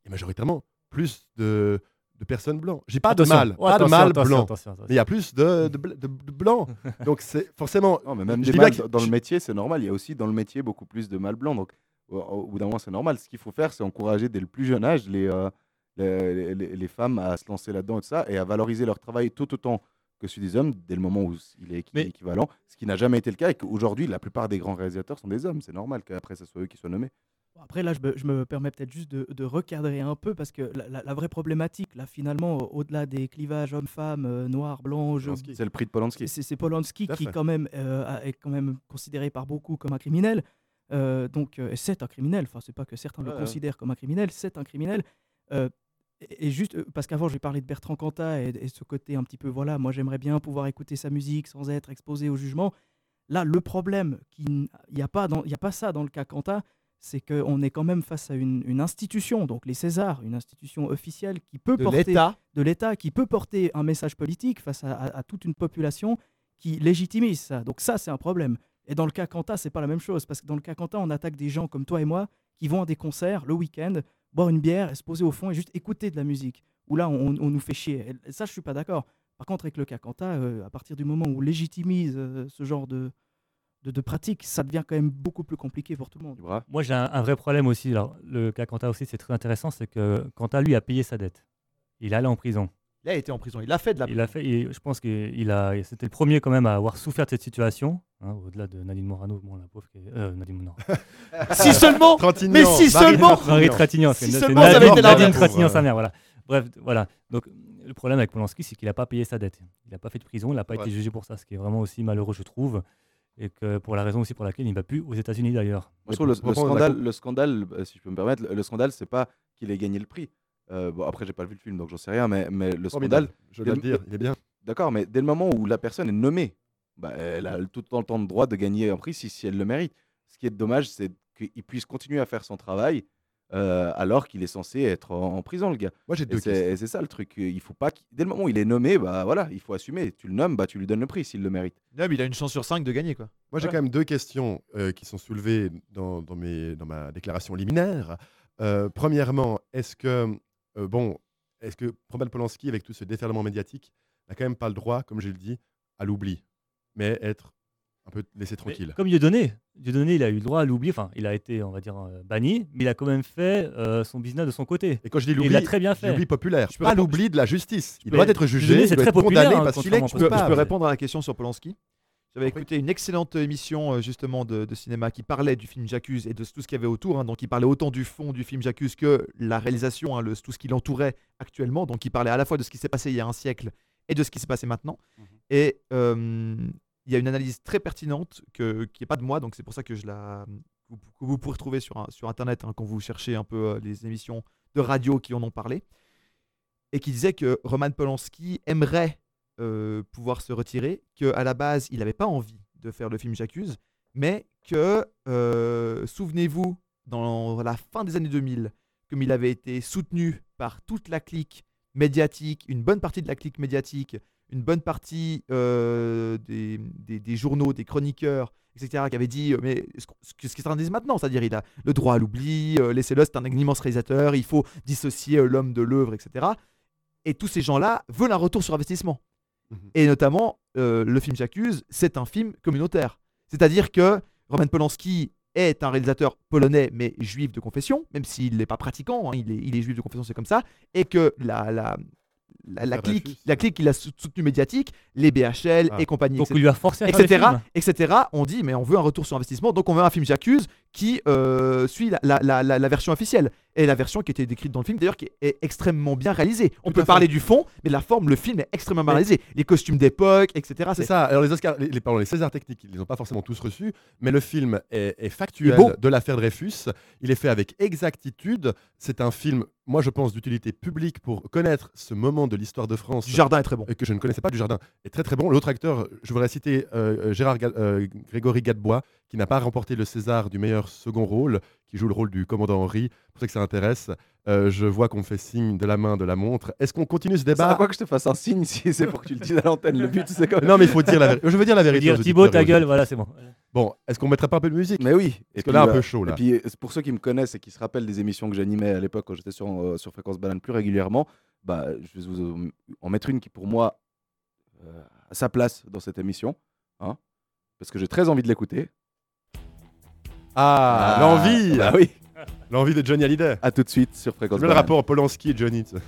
a majoritairement plus de, de personnes blanches. J'ai pas Attention. de mâles, pas de mâles blancs. il y a plus de, de, bl- de- de blancs. Donc c'est forcément. Non, mais même des mâles que- dans le métier, c'est normal. Il y a aussi dans le métier beaucoup plus de mâles blancs. Donc, au, au bout d'un moment, c'est normal. Ce qu'il faut faire, c'est encourager dès le plus jeune âge les, euh, les, les- les femmes à se lancer là-dedans et tout ça, et à valoriser leur travail tout autant que celui des hommes dès le moment où il est équi- équivalent. Ce qui n'a jamais été le cas et qu'aujourd'hui, la plupart des grands réalisateurs sont des hommes. C'est normal qu'après, ce soit eux qui soient nommés. Bon, Après, là, je me, je me permets peut-être juste de, de recadrer un peu parce que la, la- la vraie problématique, là, finalement, au- au-delà des clivages hommes-femmes, euh, noirs, blancs, jaunes, C'est le prix de Polanski. c'est Polanski qui, quand même, euh, a- est quand même considéré par beaucoup comme un criminel. Euh, donc, euh, et c'est un criminel. Enfin, c'est pas que certains Ouais, le ouais. considèrent comme un criminel, c'est un criminel. Euh, et, juste parce qu'avant, j'ai parlé de Bertrand Cantat et, et ce côté un petit peu, voilà, moi j'aimerais bien pouvoir écouter sa musique sans être exposé au jugement. Là, le problème, il n'y a, pas dans- il y a pas ça dans le cas Cantat, c'est qu'on est quand même face à une, une institution, donc les Césars, une institution officielle qui peut De porter l'État. de l'État, qui peut porter un message politique face à, à- à toute une population qui légitimise ça. Donc ça, c'est un problème. Et dans le cas Cantat, c'est pas la même chose, parce que dans le cas Cantat, on attaque des gens comme toi et moi qui vont à des concerts le week-end, boire une bière, et se poser au fond et juste écouter de la musique. Où là, on, on nous fait chier. Et ça, je suis pas d'accord. Par contre, avec le cas Cantat, euh, à partir du moment où on légitimise euh, ce genre de, de, de pratique, ça devient quand même beaucoup plus compliqué pour tout le monde. Moi, j'ai un, un vrai problème aussi. Alors, le cas Quentin aussi, c'est très intéressant, c'est que Quentin, lui, a payé sa dette. Il est allé en prison. Il a été en prison. Il a fait de la Il a fait, il- je pense qu'il a, c'était le premier quand même à avoir souffert de cette situation, hein, au-delà de Nadine Morano, bon, la pauvre qui est, euh, Nadine non. Si seulement Mais si seulement. Marie Trintignant, Si seulement ça avait Nadine, été Nadine l'inverse. Trintignant, Pauvre. sa mère, voilà. Bref, voilà. Donc, le problème avec Polanski, c'est qu'il n'a pas payé sa dette. Il n'a pas fait de prison, il n'a pas Ouais. été jugé pour ça, ce qui est vraiment aussi malheureux, je trouve. Et que pour la raison aussi pour laquelle il ne va plus aux États-Unis d'ailleurs. Moi, je trouve le, scandale, le scandale, euh, si je peux me permettre, le, le scandale, c'est pas qu'il ait gagné le prix. Euh, bon, après, j'ai pas vu le film, donc j'en sais rien, mais, mais le scandale. Je dois dès le dire, il est bien. D'accord, mais dès le moment où la personne est nommée, bah, elle a tout le temps le droit de gagner un prix si, si elle le mérite. Ce qui est dommage, c'est qu'il puisse continuer à faire son travail euh, alors qu'il est censé être en, en prison, le gars. Moi, j'ai deux c'est- questions. et c'est ça le truc. Il faut pas. Dès le moment où il est nommé, bah voilà, il faut assumer. Tu le nommes, bah tu lui donnes le prix s'il le mérite. Non, mais il a une chance sur 5 de gagner, quoi. Moi, j'ai Voilà. quand même deux questions euh, qui sont soulevées dans, dans mes, dans ma déclaration liminaire. Euh, premièrement, est-ce que, euh, bon, est-ce que Roman Polanski, avec tout ce déferlement médiatique, n'a quand même pas le droit, comme je le dis, à l'oubli, mais être un peu laissé Mais tranquille Comme Dieudonné. Dieudonné, il a eu le droit à l'oublier. Enfin, il a été, on va dire, euh, banni, mais il a quand même fait euh, son business de son côté. Et quand je dis Et l'oubli, il l'a très bien fait. l'oubli populaire, Je peux pas l'oubli de la justice. Il doit être jugé, Dieudonné, il c'est doit très être condamné populaire, hein, parce qu'il est Je peux, je peux coupable. répondre à la question sur Polanski. J'avais écouté une excellente émission euh, justement de, de cinéma qui parlait du film J'accuse et de tout ce qu'il y avait autour. hein. Donc il parlait autant du fond du film J'accuse que la réalisation, hein, le- tout ce qui l'entourait actuellement. Donc il parlait à la fois de ce qui s'est passé il y a un siècle et de ce qui s'est passé maintenant. Et euh, il y a une analyse très pertinente qui n'est pas de moi, donc c'est pour ça que vous, pourrez trouver sur internet hein, quand vous cherchez un peu euh, les émissions de radio qui en ont parlé. Et qui disait que Roman Polanski aimerait euh, pouvoir se retirer, qu'à la base, il n'avait pas envie de faire le film J'accuse, mais que, euh, souvenez-vous, dans la fin des années 2000, comme il avait été soutenu par toute la clique médiatique, une bonne partie de la clique médiatique, une bonne partie euh, des, des- des journaux, des chroniqueurs, etc., qui avaient dit, euh, mais ce qu'ils train de dire maintenant, c'est-à-dire il a le droit à l'oubli, euh, laissez-le, c'est un immense réalisateur, il faut dissocier l'homme de l'œuvre, etc. Et tous ces gens-là veulent un retour sur investissement. Et notamment, euh, le film J'accuse, c'est un film communautaire. C'est-à-dire que Roman Polanski est un réalisateur polonais, mais juif de confession, même s'il n'est pas pratiquant, hein, il, est, il est juif de confession, c'est comme ça, et que la, la, la, clique, la clique qu'il a sou- soutenu médiatique, les BHL Ah. et compagnie, Donc, etc., il lui a forcé à faire le etc., film. etc., on dit, mais on veut un retour sur investissement, donc on veut un film J'accuse qui euh, suit la, la- la- la- la version officielle. Et la version qui était décrite dans le film, d'ailleurs, qui est extrêmement bien réalisée. On Tout peut fait. parler du fond, mais la forme, le film est extrêmement bien réalisé. Les costumes d'époque, etc. C'est ça. Alors les Oscars, les, les- pardon, les Césars techniques, ils les ont pas forcément tous reçus, mais le film est, est factuel de l'affaire Dreyfus. Il est fait avec exactitude. C'est un film, moi je pense, d'utilité publique pour connaître ce moment de l'histoire de France. Du Jardin est très bon. Et que je ne connaissais pas du Jardin est très très bon. L'autre acteur, je voudrais citer euh, euh, Gérard Ga- euh, Grégory Gadebois, qui n'a pas remporté le César du meilleur second rôle, qui joue le rôle du commandant Henri. C'est pour ça que ça intéresse. Euh, je vois qu'on me fait signe de la main de la montre. Est-ce qu'on continue ce débat? va quoi que je te fasse un signe si c'est pour que tu le dises à l'antenne? Le but, c'est quand même. Non, mais il faut dire la vérité. Je veux dire la vérité. Dire Thibaut, ta gueule, voilà, c'est bon. Bon, est-ce qu'on mettrait pas un peu de musique? Mais oui. Parce que là, un peu chaud, là. Et puis, euh, pour ceux qui me connaissent et qui se rappellent des émissions que j'animais à l'époque quand j'étais sur, euh, sur Fréquence Banane plus régulièrement, bah, je vais vous en mettre une qui, pour moi, euh, a sa place dans cette émission. Hein, parce que j'ai très envie de l'écouter. Ah, Ah, l'envie bah oui. L'envie de Johnny Hallyday. À tout de suite sur Fréquence Je veux le Banane. rapport Polanski et Johnny. tu sais.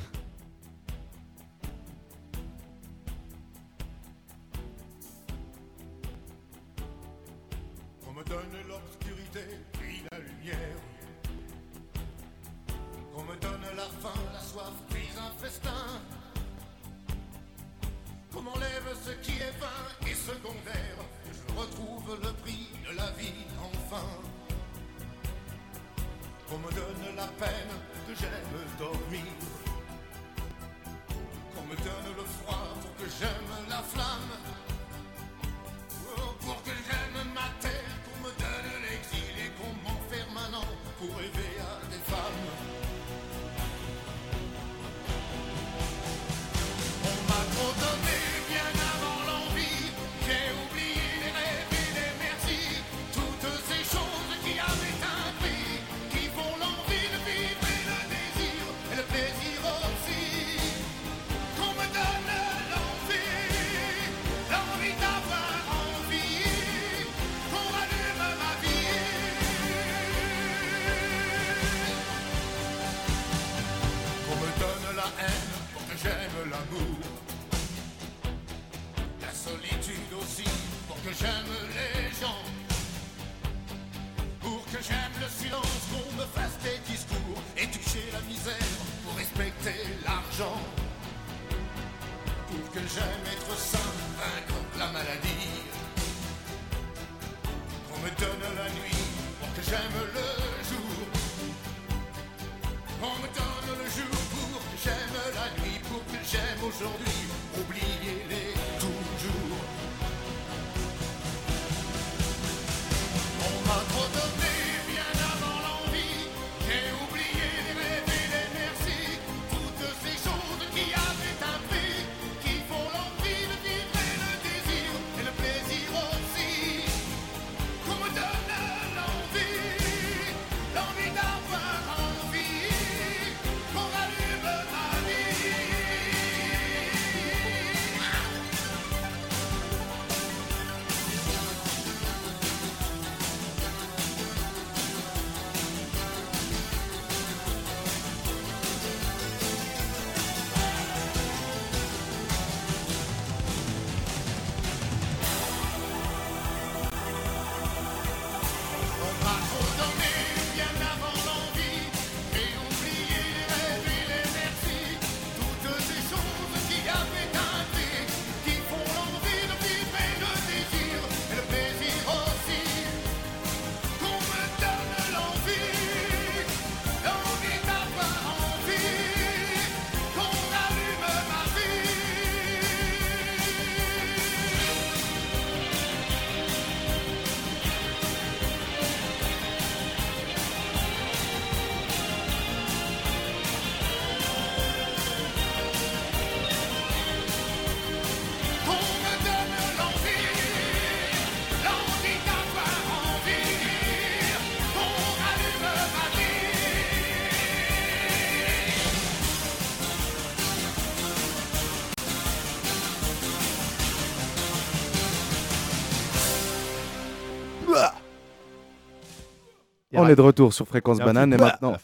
On est de retour sur Fréquence Banane et maintenant.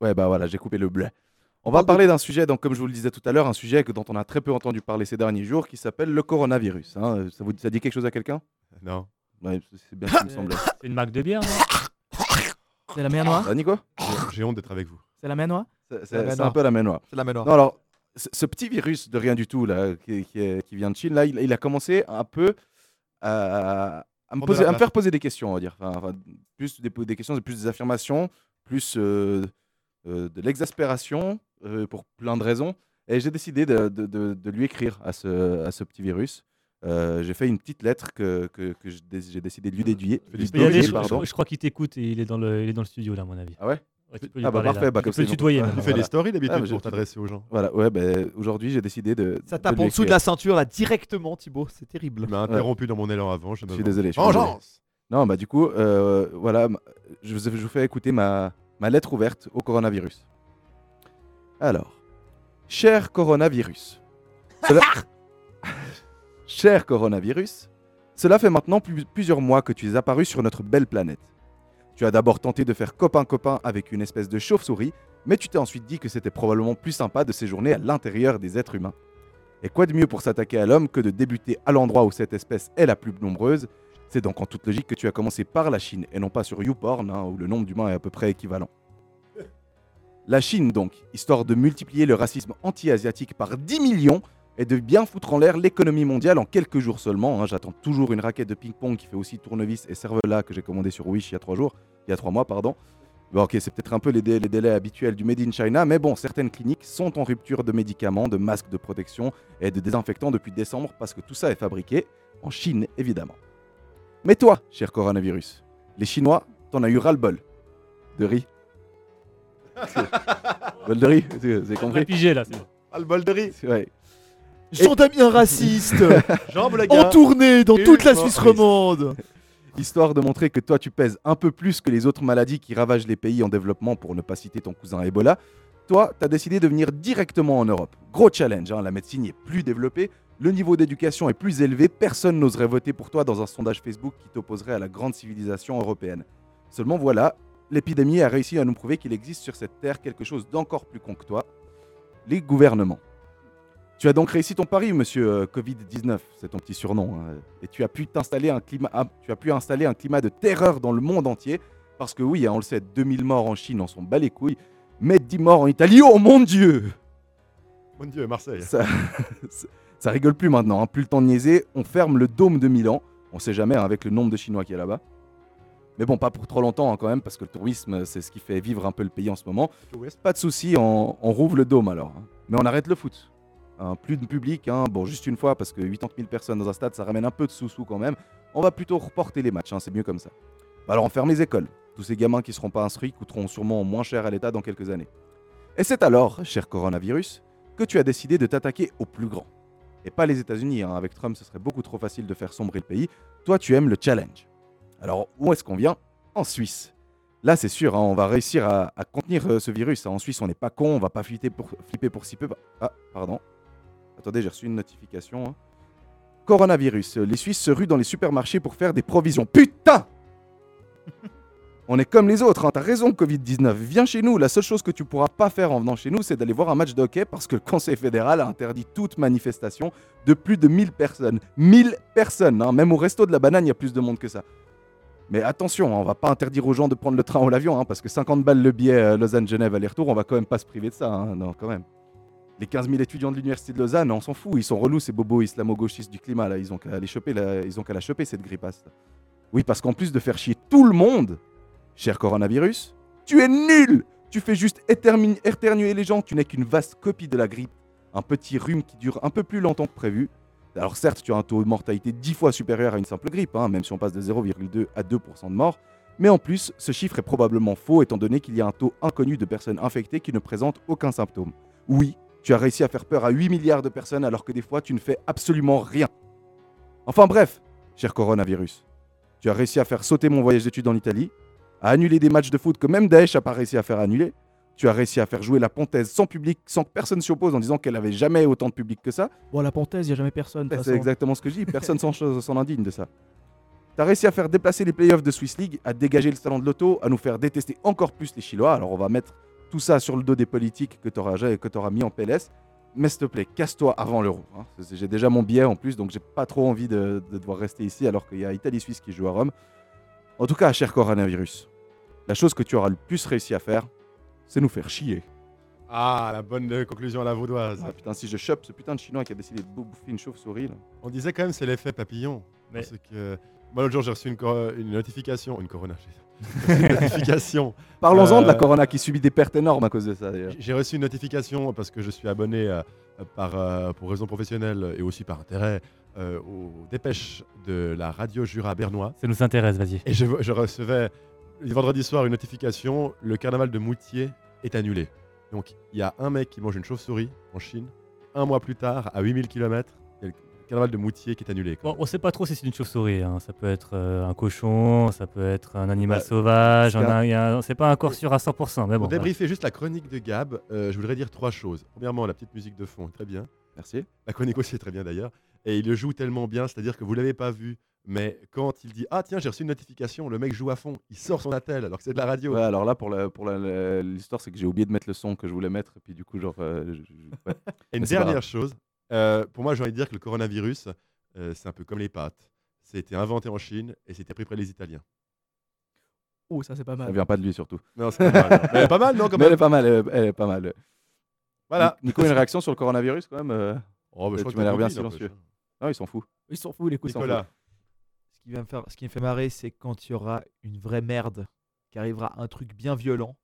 Ouais, bah voilà, j'ai coupé le blé. On va parler d'un sujet, donc, comme je vous le disais tout à l'heure, un sujet que- dont on a très peu entendu parler ces derniers jours, qui s'appelle le coronavirus. hein. Ça, vous, ça dit quelque chose à quelqu'un? Non. Ouais, c'est bien ce qui me semblait. C'est une marque de bière, non? C'est la mer Noire Ça dit quoi J'ai- J'ai honte d'être avec vous. C'est la mer Noire C'est- C'est la C'est mer c'est un peu la main noire. C'est la. Non, alors, ce ce petit virus de rien du tout, là, qui, qui est- qui vient de Chine, là, il, il a commencé un peu à, à me, Prendre de poser- la à me place. faire poser des questions, on va dire. Enfin, enfin, plus des, des questions, plus des affirmations, plus euh, euh, de l'exaspération, euh, pour plein de raisons. Et j'ai décidé de, de- de- de lui écrire à ce, à ce petit virus. Euh, j'ai fait une petite lettre que, que, j'ai décidé de lui. Tu peux dédier, je, pardon. je- je crois qu'il t'écoute et il est dans le, il est dans le studio là, à mon avis. Ah ouais? Tu peux Ah bah parfait, bah Tu comme peux ils ont- tutoyer. Tu fais des stories d'habitude Ah, pour t'adresser aux gens. Voilà, ouais, ben aujourd'hui j'ai décidé de. Ça de tape en dessous de la ceinture là directement, Thibaut. C'est terrible. Tu m'as interrompu dans mon élan avant. Je suis désolé. Vengeance Non, bah du coup, euh, voilà, je vous, je vous fais écouter ma, ma lettre ouverte au coronavirus. Alors, cher coronavirus. Cela... cher coronavirus, cela fait maintenant plus- plusieurs mois que tu es apparu sur notre belle planète. Tu as d'abord tenté de faire copain-copain avec une espèce de chauve-souris, mais tu t'es ensuite dit que c'était probablement plus sympa de séjourner à l'intérieur des êtres humains. Et quoi de mieux pour s'attaquer à l'homme que de débuter à l'endroit où cette espèce est la plus nombreuse C'est donc en toute logique que tu as commencé par la Chine et non pas sur YouPorn, hein, où le nombre d'humains est à peu près équivalent. La Chine donc, histoire de multiplier le racisme anti-asiatique par 10 millions et de bien foutre en l'air l'économie mondiale en quelques jours seulement. hein. J'attends toujours une raquette de ping-pong qui fait aussi tournevis et cervelas que j'ai commandé sur Wish il y a trois jours, il y a trois mois pardon. Ok, c'est peut-être un peu les délais habituels du Made in China, mais bon, certaines cliniques sont en rupture de médicaments, de masques de protection et de désinfectants depuis décembre parce que tout ça est fabriqué en Chine, évidemment. Mais toi, cher coronavirus, les Chinois, t'en as eu ras-le-bol. De riz. Bol de riz, vous avez compris pigé là, c'est bon. Ah, le bol de riz Ouais. Jean Damien raciste Jean Blaga En tournée dans Une toute la Suisse romande Histoire de montrer que toi tu pèses un peu plus que les autres maladies qui ravagent les pays en développement, pour ne pas citer ton cousin Ebola, toi, tu as décidé de venir directement en Europe. Gros challenge, hein, la médecine y est plus développée, le niveau d'éducation est plus élevé, personne n'oserait voter pour toi dans un sondage Facebook qui t'opposerait à la grande civilisation européenne. Seulement voilà, l'épidémie a réussi à nous prouver qu'il existe sur cette terre quelque chose d'encore plus con que toi, les gouvernements. Tu as donc réussi ton pari, monsieur euh, Covid-19, c'est ton petit surnom, hein, et tu as pu t'installer un climat, ah, tu as pu installer un climat de terreur dans le monde entier, parce que oui, hein, on le sait, 2000 morts en Chine en sont bas les couilles, mais 10 morts en Italie, oh mon Dieu Mon Dieu, Marseille. ça, ça rigole plus maintenant, hein, plus le temps de niaiser, on ferme le dôme de Milan, on sait jamais hein, avec le nombre de Chinois qu'il y a là-bas. Mais bon, pas pour trop longtemps hein, quand même, parce que le tourisme, c'est ce qui fait vivre un peu le pays en ce moment. Pas de souci, on, on rouvre le dôme alors. Mais on arrête le foot. Plus de public, bon, juste une fois, parce que 80 000 personnes dans un stade, ça ramène un peu de sous-sous quand même. On va plutôt reporter les matchs, c'est mieux comme ça. Bah alors on ferme les écoles. Tous ces gamins qui seront pas instruits coûteront sûrement moins cher à l'État dans quelques années. Et c'est alors, cher coronavirus, que tu as décidé de t'attaquer au plus grand. Et pas les États-Unis, hein, avec Trump ce serait beaucoup trop facile de faire sombrer le pays. Toi tu aimes le challenge. Alors où est-ce qu'on vient? En Suisse. Là c'est sûr, hein, on va réussir à, contenir euh, ce virus. hein. En Suisse on n'est pas con, on va pas flipper pour, flipper pour si peu. Ah, pardon. Attendez, j'ai reçu une notification. hein. Coronavirus. Les Suisses se ruent dans les supermarchés pour faire des provisions. Putain On est comme les autres, hein, t'as raison, Covid-19. Viens chez nous. La seule chose que tu pourras pas faire en venant chez nous, c'est d'aller voir un match de hockey parce que le Conseil fédéral a interdit toute manifestation de plus de 1000 personnes. 1000 personnes, hein. même au resto de la banane, il y a plus de monde que ça. Mais attention, hein, on va pas interdire aux gens de prendre le train ou l'avion, parce que 50 balles le billet euh, Lausanne-Genève aller-retour, on va quand même pas se priver de ça. Non, quand même. Les 15 000 étudiants de l'université de Lausanne, on s'en fout, ils sont relous ces bobos islamo-gauchistes du climat là, ils ont qu'à ils la choper cette grippasse. Oui, parce qu'en plus de faire chier tout le monde, cher coronavirus, tu es nul Tu fais juste éternuer les gens, tu n'es qu'une vaste copie de la grippe, un petit rhume qui dure un peu plus longtemps que prévu. Alors certes, tu as un taux de mortalité 10 fois supérieur à une simple grippe, hein, même si on passe de 0,2 à 2% de morts. Mais en plus, ce chiffre est probablement faux étant donné qu'il y a un taux inconnu de personnes infectées qui ne présentent aucun symptôme. Oui, tu as réussi à faire peur à 8 milliards de personnes alors que des fois tu ne fais absolument rien. Enfin bref, cher coronavirus, tu as réussi à faire sauter mon voyage d'études en Italie, à annuler des matchs de foot que même Daesh n'a pas réussi à faire annuler. Tu as réussi à faire jouer la pontaise sans public, sans que personne s'y oppose en disant qu'elle avait jamais autant de public que ça. Bon, la pontaise, il n'y a jamais personne. C'est exactement ce que je dis. Personne s'en indigne de ça. T'as réussi à faire déplacer les playoffs de Swiss League, à dégager le salon de l'auto, à nous faire détester encore plus les Chinois. Alors on va mettre tout ça sur le dos des politiques que tu auras, mis en PLS. Mais s'il te plaît, casse-toi avant l'euro. hein. J'ai déjà mon billet en plus, donc j'ai pas trop envie de, de devoir rester ici alors qu'il y a Italie-Suisse qui joue à Rome. En tout cas, cher coronavirus, la chose que tu auras le plus réussi à faire, c'est nous faire chier. Ah, la bonne euh, conclusion à la vaudoise. Ah, putain, si je chope ce putain de chinois qui a décidé de bou- bouffer une chauve-souris. là. On disait quand même c'est l'effet papillon. Mais- Parce que moi l'autre jour j'ai reçu une, cor- une notification, une corona. j'ai- une notification. Parlons-en de la Euh, corona qui subit des pertes énormes à cause de ça d'ailleurs. J'ai reçu une notification parce que je suis abonné euh, par, euh, pour raison professionnelle et aussi par intérêt euh, aux dépêches de la radio Jura bernois. Ça nous intéresse, vas-y. Et je, je recevais le vendredi soir une notification le carnaval de Moutier est annulé. Donc il y a un mec qui mange une chauve-souris en Chine. Un mois plus tard, à 8000 km, il y a le carnaval de Moutier qui est annulé. quoi. Bon, on sait pas trop si c'est une chauve-souris. hein. Ça peut être euh, un cochon, ça peut être un animal Bah, sauvage. c'est pas encore sûr à 100%. Mais bon. Pour débriefer juste la chronique de Gab, euh, je voudrais dire trois choses. Premièrement, la petite musique de fond, est très bien. Merci. La chronique aussi est très bien d'ailleurs. Et il le joue tellement bien, c'est-à-dire que vous l'avez pas vu, mais quand il dit Ah tiens, j'ai reçu une notification, le mec joue à fond, il sort son attel alors que c'est de la radio. Ouais, alors là, pour la- pour la- la- l'histoire, c'est que j'ai oublié de mettre le son que je voulais mettre, et puis du coup, genre. euh, je- je- ouais. Et une dernière chose, euh, pour moi j'ai envie de dire que le coronavirus, euh, c'est un peu comme les pâtes. C'était inventé en Chine et c'était pris près les Italiens. Oh, ça c'est pas mal. Ça vient pas de lui surtout. Non, c'est pas mal. Elle est pas mal, non, quand Mais même elle est pas mal, elle, elle est pas mal. Voilà. Ni- Nico, une réaction sur le coronavirus quand même Oh, bah, je crois Tu que m'as l'air bien silencieux. Non, ils s'en foutent. Ils s'en foutent, les coups. Nicolas. Ce qui, va me faire, ce qui me fait marrer, c'est quand il y aura une vraie merde, qui arrivera un truc bien violent.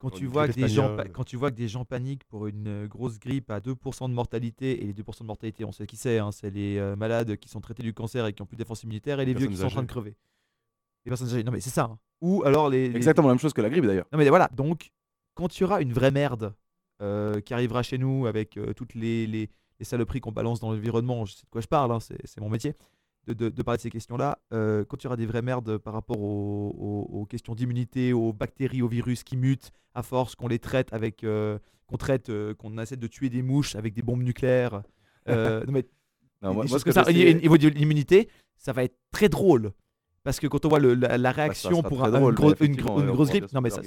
Quand tu, vois que des gens, quand tu vois que des gens paniquent pour une euh, grosse grippe à 2% de mortalité, et les 2% de mortalité, on sait qui c'est, hein, c'est les euh, malades qui sont traités du cancer et qui ont plus de défense immunitaire, et les vieux qui sont en train de crever. Les personnes âgées. Non mais c'est ça. hein. Ou alors les, les- Exactement la même chose que la grippe d'ailleurs. non mais voilà, donc quand il y aura une vraie merde euh, qui arrivera chez nous avec euh, toutes les, les- les saloperies qu'on balance dans l'environnement, je sais de quoi je parle, hein, c'est mon métier de, de- de parler de ces questions-là, euh, quand il y aura des vraies merdes par rapport aux, aux- aux questions d'immunité, aux bactéries, aux virus qui mutent à force qu'on les traite avec, euh, qu'on traite, euh, qu'on essaie de tuer des mouches avec des bombes nucléaires. non, mais Non, moi- ce que ça, au j'essayais- niveau de l'immunité, ça va être très drôle. Parce que quand on voit le- la, la Bah, réaction pour un- une, drôle, gros- mais une, effectivement, gro- une on grosse grippe, non mais ça,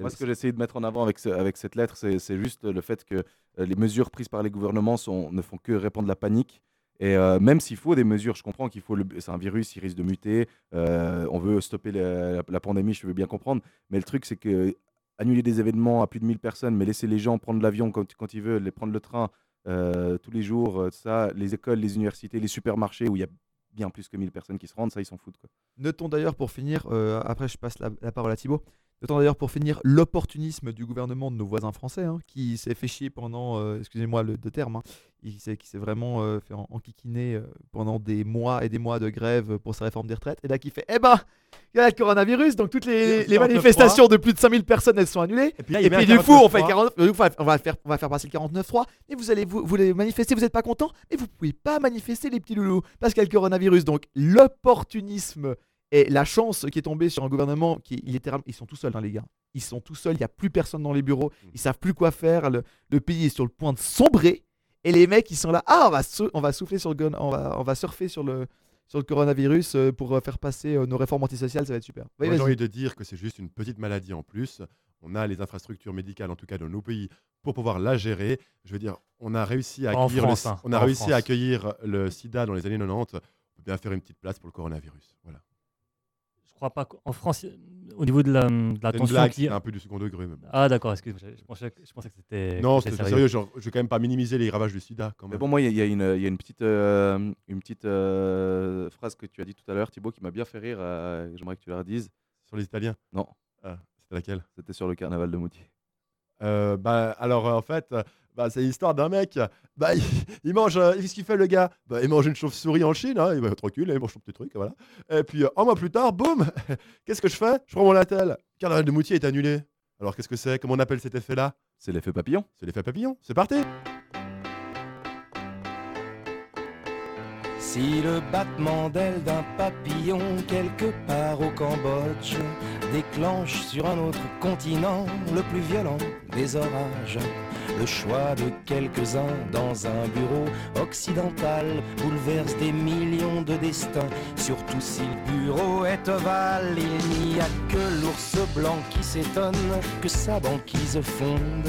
Moi, ce que essayé de mettre en avant avec, ce- avec cette lettre, c'est juste le fait que les mesures prises par les gouvernements sont, ne font que répandre la panique. Et euh, même s'il faut des mesures, je comprends qu'il faut. C'est un virus, il risque de muter. euh, on veut stopper la, pandémie, je veux bien comprendre. Mais le truc, c'est que annuler des événements à plus de 1000 personnes, mais laisser les gens prendre l'avion quand, ils veulent, les prendre le train euh, tous les jours, ça, les écoles, les universités, les supermarchés où il y a bien plus que 1000 personnes qui se rendent, ça, ils s'en foutent. Notons d'ailleurs pour finir, après je passe la, la parole à Thibaut, notons d'ailleurs pour finir l'opportunisme du gouvernement de nos voisins français, hein, qui s'est fait chier pendant, euh, excusez-moi le de terme, hein, qui s'est vraiment euh, fait en- enquiquiner euh, pendant des mois et des mois de grève pour sa réforme des retraites, et là qui fait, eh ben, il y a le coronavirus, donc toutes les, les 49.3. manifestations de plus de 5000 personnes, elles sont annulées, Et puis là, et du coup, on fait 49.3. 49, enfin, on va faire, on va faire passer le 49.3, et vous allez vous, manifester, vous n'êtes pas content, mais vous pouvez pas manifester les petits loulous, parce qu'il y a le coronavirus, donc l'opportunisme et la chance qui est tombée sur un gouvernement qui était, ils sont tout seuls, hein, les gars. Ils sont tout seuls, il n'y a plus personne dans les bureaux, ils savent plus quoi faire, le, le pays est sur le point de sombrer, et les mecs ils sont là, ah on va, sou- on va souffler sur le gun, on va, on va surfer sur le, sur le coronavirus euh, pour euh, faire passer euh, nos réformes antisociales, ça va être super. Oui, j'ai envie de dire que c'est juste une petite maladie en plus. On a les infrastructures médicales, en tout cas dans nos pays, pour pouvoir la gérer. Je veux dire, on a réussi à en accueillir, France, le, hein, on a pas en réussi France. à accueillir le sida dans les années 90. On peut bien faire une petite place pour le coronavirus. Voilà. Je crois pas qu'en France, au niveau de la, de la tension blague, qui- un peu du second degré. mais bon. Ah d'accord, excuse-moi, je, je pensais, que- je pensais que c'était. Non, c'était c'était sérieux. genre, je vais quand même pas minimiser les ravages du sida. Quand Mais même. bon, moi, il y, a- il y a une- il y a une petite, euh, une petite euh, phrase que tu as dit tout à l'heure, Thibaut, qui m'a bien fait rire. euh, J'aimerais que tu la redises. Sur les Italiens? Non. Ah, c'était laquelle? C'était sur le carnaval de Moutier. Euh, bah, alors, en fait, euh, bah, c'est l'histoire d'un mec. Bah, il, il mange. euh, Qu'est-ce qu'il fait, le gars? Bah, Il mange une chauve-souris en Chine. Hein, il va tranquille, il mange son petit truc. Voilà. Et puis, euh, un mois plus tard, boum Qu'est-ce que je fais? Je prends mon attel. Carnaval de Moutier est annulé. Alors, qu'est-ce que c'est? Comment on appelle cet effet-là? C'est l'effet papillon. C'est l'effet papillon. C'est parti Si le battement d'aile d'un papillon quelque part au Cambodge déclenche sur un autre continent le plus violent des orages, Le choix de quelques-uns dans un bureau occidental bouleverse des millions de destins. Surtout si le bureau est ovale, il n'y a que l'ours blanc qui s'étonne que sa banquise fonde.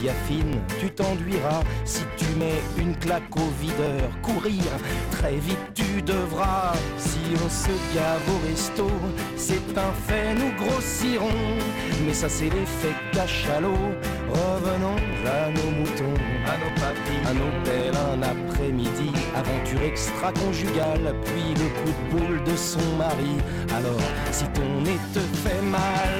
biafine tu t'enduiras. Si tu mets une claque au videur, courir, très vite tu devras. Si on se gave au resto, c'est un fait, nous grossirons. Mais ça c'est l'effet cachalot. Revenons à nos moutons, à nos papilles, à nos belles un après-midi. Aventure extra-conjugale, puis le coup de boule de son mari. Alors, si ton nez te fait mal,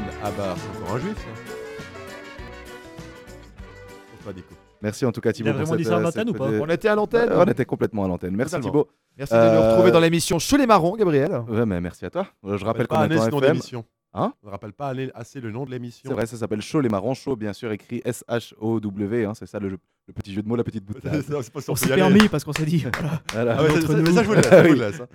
Ben Abar, c'est encore un juif, ça Pour toi, Nico. Merci en tout cas Thibaut. a pour vraiment dit cette, ça à euh, l'antenne cette ou pas petite- On était à l'antenne Euh, On était complètement à l'antenne. Merci Totalement. Thibaut. Merci de nous retrouver dans l'émission Chaud les marrons, Gabriel. Ouais, mais merci à toi. Euh, Je rappelle pas qu'on est en FM. Hein On ne rappelle pas assez le nom de l'émission. C'est vrai, ça s'appelle Chaud les marrons. Chaud, bien sûr, écrit S-H-O-W. hein, c'est ça le, le petit jeu de mots, la petite boutade. C'est- c'est On s'est aller. permis parce qu'on s'est dit. Voilà. Voilà. Ah ouais, Entre ça- ça, je voulais, je ça.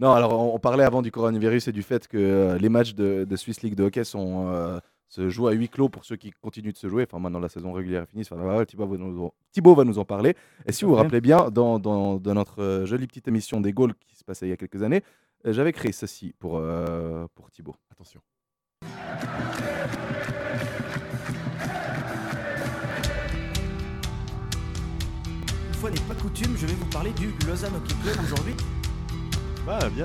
non, alors on, on parlait avant du coronavirus et du fait que euh, les matchs de, de Swiss League de hockey sont, euh, se jouent à huis clos pour ceux qui continuent de se jouer. Enfin, maintenant la saison régulière est finie. Enfin, voilà, Thibaut, va nous, en- Thibaut va nous en parler. Et si vous vous rappelez bien, dans, dans- dans notre euh, jolie petite émission des Gaules qui se passait il y a quelques années, j'avais créé ceci pour, euh, pour Thibaut. Attention. Une fois n'est pas coutume, je vais vous parler du Lausanne Hockey Club aujourd'hui. Ah, bien.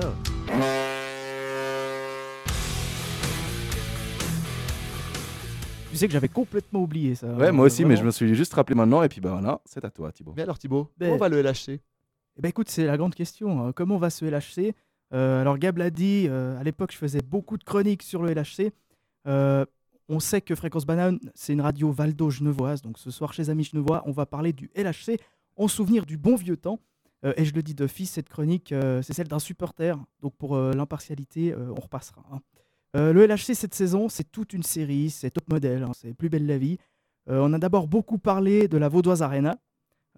Tu sais que j'avais complètement oublié ça. Ouais, moi aussi, mais je me suis juste rappelé maintenant. Et puis bah voilà, c'est à toi, Thibaut. Mais alors Thibaut, Ben- comment va le LHC Eh ben écoute, c'est la grande question. hein. Comment va ce LHC Euh, Alors Gab l'a dit, euh, à l'époque je faisais beaucoup de chroniques sur le LHC. Euh, on sait que Fréquence Banane, c'est une radio valdo-genevoise. Donc ce soir chez Amis Genevois, on va parler du LHC en souvenir du bon vieux temps. Euh, et je le dis d'office, cette chronique, euh, c'est celle d'un supporter. Donc pour euh, l'impartialité, euh, on repassera. hein. Euh, le LHC cette saison, c'est toute une série, c'est top modèle, hein, c'est plus belle la vie. Euh, on a d'abord beaucoup parlé de la Vaudoise Arena,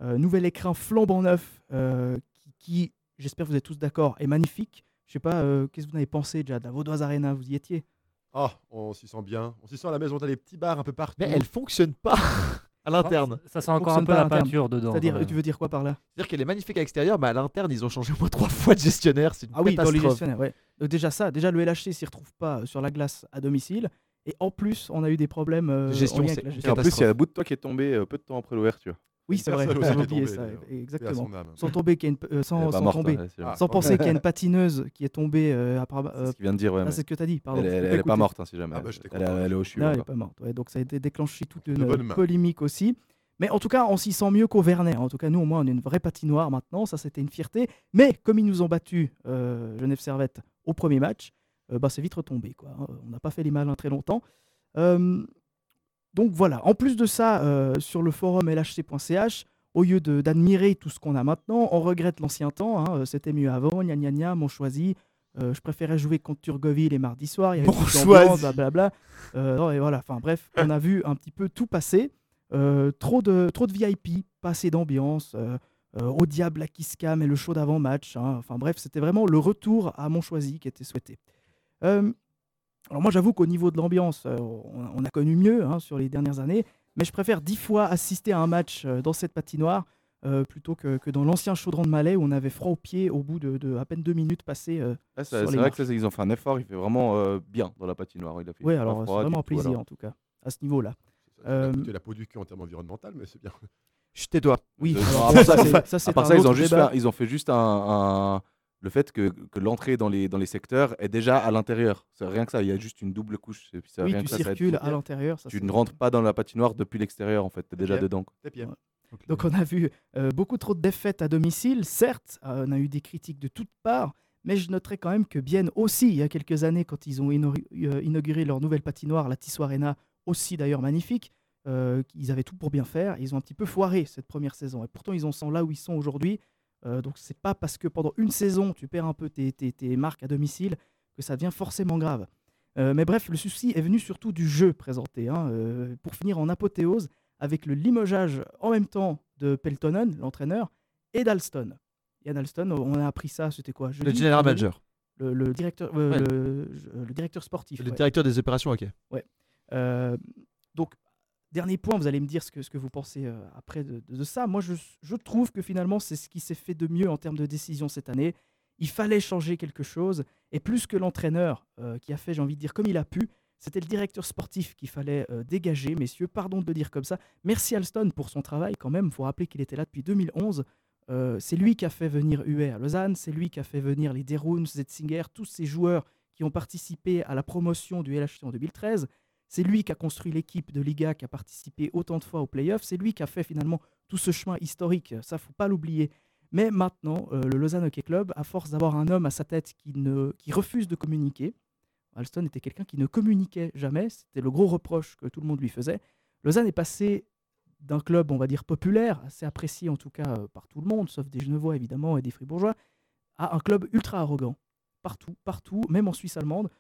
euh, nouvel écran flambant neuf euh, qui, j'espère que vous êtes tous d'accord, est magnifique. Je sais pas, euh, qu'est-ce que vous en avez pensé déjà de la Vaudoise Arena Vous y étiez? Oh, on s'y sent bien. On s'y sent à la maison. T'as des petits bars un peu partout. Mais elle fonctionne pas à l'interne. Ça sent encore un Fonctionne peu pas à la l'interne. peinture dedans. C'est-à-dire, tu veux dire quoi par là? C'est-à-dire qu'elle est magnifique à l'extérieur, mais à l'interne, ils ont changé au moins trois fois de gestionnaire. C'est une Ah oui, dans les gestionnaires, ouais. Donc déjà ça, déjà le LHC s'y retrouve pas euh, sur la glace à domicile. Et en plus, on a eu des problèmes euh, Gestion, en avec la gestion. Et en plus, il y a un bout de toi qui est tombé euh, peu de temps après l'ouverture. Oui, c'est vrai, j'avais est oublié ça, exactement. À. Sans tomber qu'il y a une, euh, sans, Elle est pas sans morte, tomber, hein, sans penser qu'il y a une patineuse qui est tombée. Euh, après, C'est ce qu'il vient de dire, ouais. ah, mais c'est ce que tu as dit, pardon. Elle, elle- pas est morte, hein, si jamais. Ah bah, elle, est- elle est au CHU. Non, elle n'est pas morte. ouais, donc ça a été déclenché toute une euh, polémique aussi. Mais en tout cas, on s'y sent mieux qu'au Vernet. En tout cas, nous, au moins, on a une vraie patinoire maintenant. Ça, c'était une fierté. Mais comme ils nous ont battus, euh, Genève Servette, au premier match, euh, bah, c'est vite retombé. Quoi. hein. On n'a pas fait les malins très longtemps. Donc voilà. En plus de ça, euh, sur le forum lhc.ch, au lieu d'admirer tout ce qu'on a maintenant, on regrette l'ancien temps. hein. Euh, C'était mieux avant. Gna gna gna, mon choisi. Euh, je préférais jouer contre Turgovie les mardis soirs. Il y avait choisi. blablabla. Euh, non, et voilà. Enfin bref, on a vu un petit peu tout passer. Euh, trop, de, trop de VIP, pas assez d'ambiance. au diable la kiss cam et le show d'avant-match. hein. Enfin bref, c'était vraiment le retour à mon choisi qui était souhaité. Alors moi j'avoue qu'au niveau de l'ambiance, euh, on, a connu mieux hein, sur les dernières années, mais je préfère dix fois assister à un match euh, dans cette patinoire euh, plutôt que, que dans l'ancien chaudron de Malais où on avait froid aux pieds au bout de, de à peine deux minutes passées. euh, sur c'est c'est vrai marches. que ça, ils ont fait un effort, il fait vraiment euh, bien dans la patinoire. Il a fait Oui, alors c'est vraiment un plaisir alors. en tout cas, à ce niveau-là. Euh, coûté la peau du cul en termes environnementaux, mais c'est bien. Chut, tais-toi. Oui, alors, à part ça, ça, c'est- c'est- ça, c'est à part un ça, ils ont juste fait- ils ont fait juste un, un- le fait que, que l'entrée dans les, dans les secteurs est déjà à l'intérieur. C'est rien que ça, il y a juste une double couche. et puis ça, Oui, rien tu que ça, circules à l'intérieur. ça, Tu ne rentres pas dans la patinoire depuis l'extérieur, en fait. Tu es déjà bien. dedans. quoi. C'est bien. Ouais. Donc on a vu euh, beaucoup trop de défaites à domicile, certes, euh, on a eu des critiques de toutes parts, mais je noterai quand même que Bienne aussi, il y a quelques années, quand ils ont inauguré, euh, inauguré leur nouvelle patinoire, la Tissot Arena, aussi d'ailleurs magnifique, euh, ils avaient tout pour bien faire, ils ont un petit peu foiré cette première saison, et pourtant ils en sont là où ils sont aujourd'hui, euh, donc c'est pas parce que pendant une saison tu perds un peu tes, tes- tes marques à domicile que ça devient forcément grave. Euh, mais bref, le souci est venu surtout du jeu présenté, hein, euh, pour finir en apothéose, avec le limogeage en même temps de Peltonen, l'entraîneur, et d'Alston. Yann Alston, on a appris ça, c'était quoi Le general manager. le, le directeur, euh, Ouais. le, le directeur sportif. Le ouais. directeur des opérations, ok. Ouais. Donc, dernier point, vous allez me dire ce que, vous pensez euh, après de, ça. Moi, je, trouve que finalement, c'est ce qui s'est fait de mieux en termes de décision cette année. Il fallait changer quelque chose. Et plus que l'entraîneur euh, qui a fait, j'ai envie de dire, comme il a pu, c'était le directeur sportif qu'il fallait euh, dégager. Messieurs, pardon de le dire comme ça. Merci Alston pour son travail quand même. Il faut rappeler qu'il était là depuis 2011. Euh, c'est lui qui a fait venir Huet à Lausanne, c'est lui qui a fait venir les Deruns, Zetzinger, tous ces joueurs qui ont participé à la promotion du LHC en 2013. C'est lui qui a construit l'équipe de Liga, qui a participé autant de fois aux playoffs. C'est lui qui a fait finalement tout ce chemin historique. Ça, faut pas l'oublier. Mais maintenant, euh, le Lausanne Hockey Club, à force d'avoir un homme à sa tête qui, ne, qui refuse de communiquer, Alston était quelqu'un qui ne communiquait jamais. C'était le gros reproche que tout le monde lui faisait. Lausanne est passé d'un club, on va dire, populaire, assez apprécié en tout cas euh, par tout le monde, sauf des Genevois évidemment et des Fribourgeois, à un club ultra arrogant. Partout, partout, même en Suisse allemande,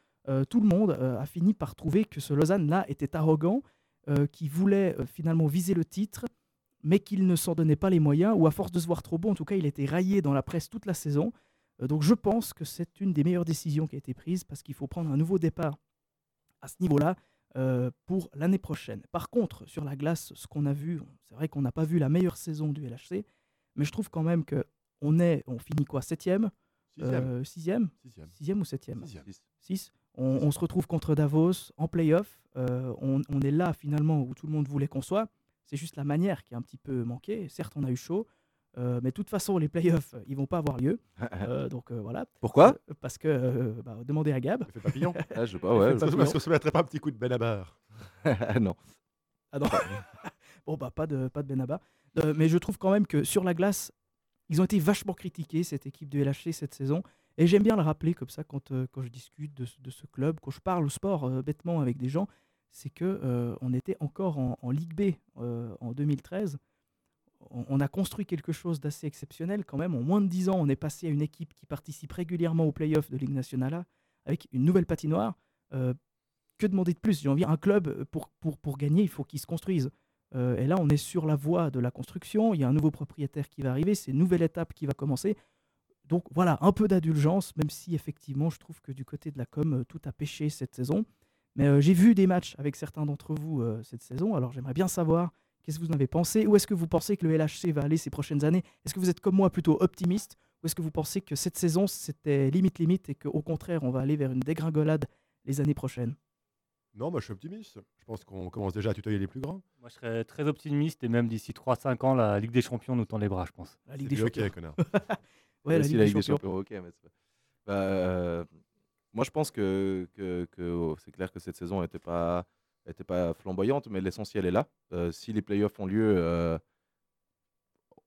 tout le monde euh, a fini par trouver que ce Lausanne-là était arrogant, euh, qui voulait euh, finalement viser le titre, mais qu'il ne s'en donnait pas les moyens, ou à force de se voir trop bon, en tout cas, il était raillé dans la presse toute la saison. Euh, donc je pense que c'est une des meilleures décisions qui a été prise, parce qu'il faut prendre un nouveau départ à ce niveau-là euh, pour l'année prochaine. Par contre, sur la glace, ce qu'on a vu, c'est vrai qu'on n'a pas vu la meilleure saison du LHC, mais je trouve quand même que on est, on finit quoi, septième, Sixième. Euh, sixième, Sixième. sixième ou septième, Sixième. Six. On, on se retrouve contre Davos en playoff. Euh, on, on est là finalement où tout le monde voulait qu'on soit. C'est juste la manière qui a un petit peu manqué. Certes, on a eu chaud, euh, mais de toute façon, les playoffs, ils vont pas avoir lieu. Euh, donc euh, voilà. Pourquoi? Euh, Parce que, euh, bah, demandez à Gab. Fait papillon. Ah, je sais pas, ouais. Est-ce qu'on se mettrait pas un petit coup de Benabar non. Ah non. bon, bah, pas de, pas de Benabar. Euh, mais je trouve quand même que sur la glace, ils ont été vachement critiqués, cette équipe du LHC, cette saison. Et j'aime bien le rappeler comme ça quand, euh, quand je discute de, ce- club, quand je parle au sport euh, bêtement avec des gens, c'est que euh, on était encore en, Ligue B en 2013. On, a construit quelque chose d'assez exceptionnel quand même. En moins de 10 ans, on est passé à une équipe qui participe régulièrement aux playoffs de Ligue nationale A, avec une nouvelle patinoire. Que demander de plus? J'ai envie un club pour, pour, pour gagner, il faut qu'il se construise. Et là, on est sur la voie de la construction. Il y a un nouveau propriétaire qui va arriver. C'est une nouvelle étape qui va commencer. Donc voilà, un peu d'indulgence, même si effectivement, je trouve que du côté de la com, euh, tout a pêché cette saison. Mais euh, j'ai vu des matchs avec certains d'entre vous euh, cette saison, alors j'aimerais bien savoir qu'est-ce que vous en avez pensé? Où est-ce que vous pensez que le LHC va aller ces prochaines années? Est-ce que vous êtes comme moi plutôt optimiste? Ou est-ce que vous pensez que cette saison c'était limite limite et qu'au contraire on va aller vers une dégringolade les années prochaines? Non, moi je suis optimiste. Je pense qu'on commence déjà à tutoyer les plus grands. Moi, je serais très optimiste et même d'ici 3-5 ans, la Ligue des Champions nous tend les bras, je pense. La Ligue des Champions. connard. Ouais, la Ligue la Ligue des Champions. Champions, bah, euh, moi, je pense que, que, que, oh, c'est clair que cette saison n'était pas, était pas flamboyante, mais l'essentiel est là. Euh, si les playoffs ont lieu, euh,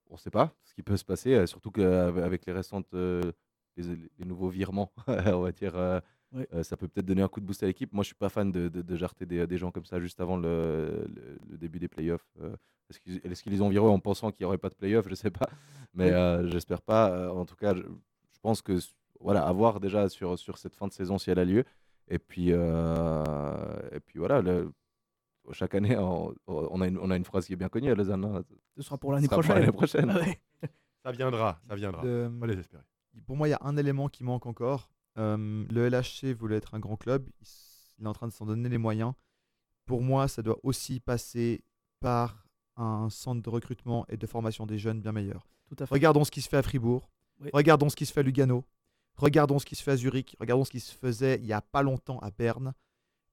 on ne sait pas ce qui peut se passer, surtout qu'avec les récentes, les, les nouveaux virements, on va dire, Ouais. euh, ça peut peut-être donner un coup de boost à l'équipe. Moi, je suis pas fan de, de, de jarter des, des gens comme ça juste avant le, le- le début des playoffs. Euh, est-ce qu'ils est-ce qu'ils les ont virés en pensant qu'il n'y aurait pas de playoffs? Je sais pas, mais Oui. euh, j'espère pas. Euh, en tout cas, je, je pense que voilà, à voir déjà sur, sur cette fin de saison si elle a lieu. Et puis, euh, et puis voilà, le- chaque année, on, on a une, on a une phrase qui est bien connue à Lausanne. hein. Ce sera pour l'année Ce sera prochaine. l'année prochaine. Ah ouais. Ça viendra, ça viendra. Les espérer. Pour moi, il y a un élément qui manque encore. Euh, le LHC voulait être un grand club. Il, est en train de s'en donner les moyens. Pour moi, ça doit aussi passer par un centre de recrutement et de formation des jeunes bien meilleur. Tout à fait. Regardons ce qui se fait à Fribourg. Oui. Regardons ce qui se fait à Lugano. Regardons ce qui se fait à Zurich. Regardons ce qui se faisait il n'y a pas longtemps à Berne.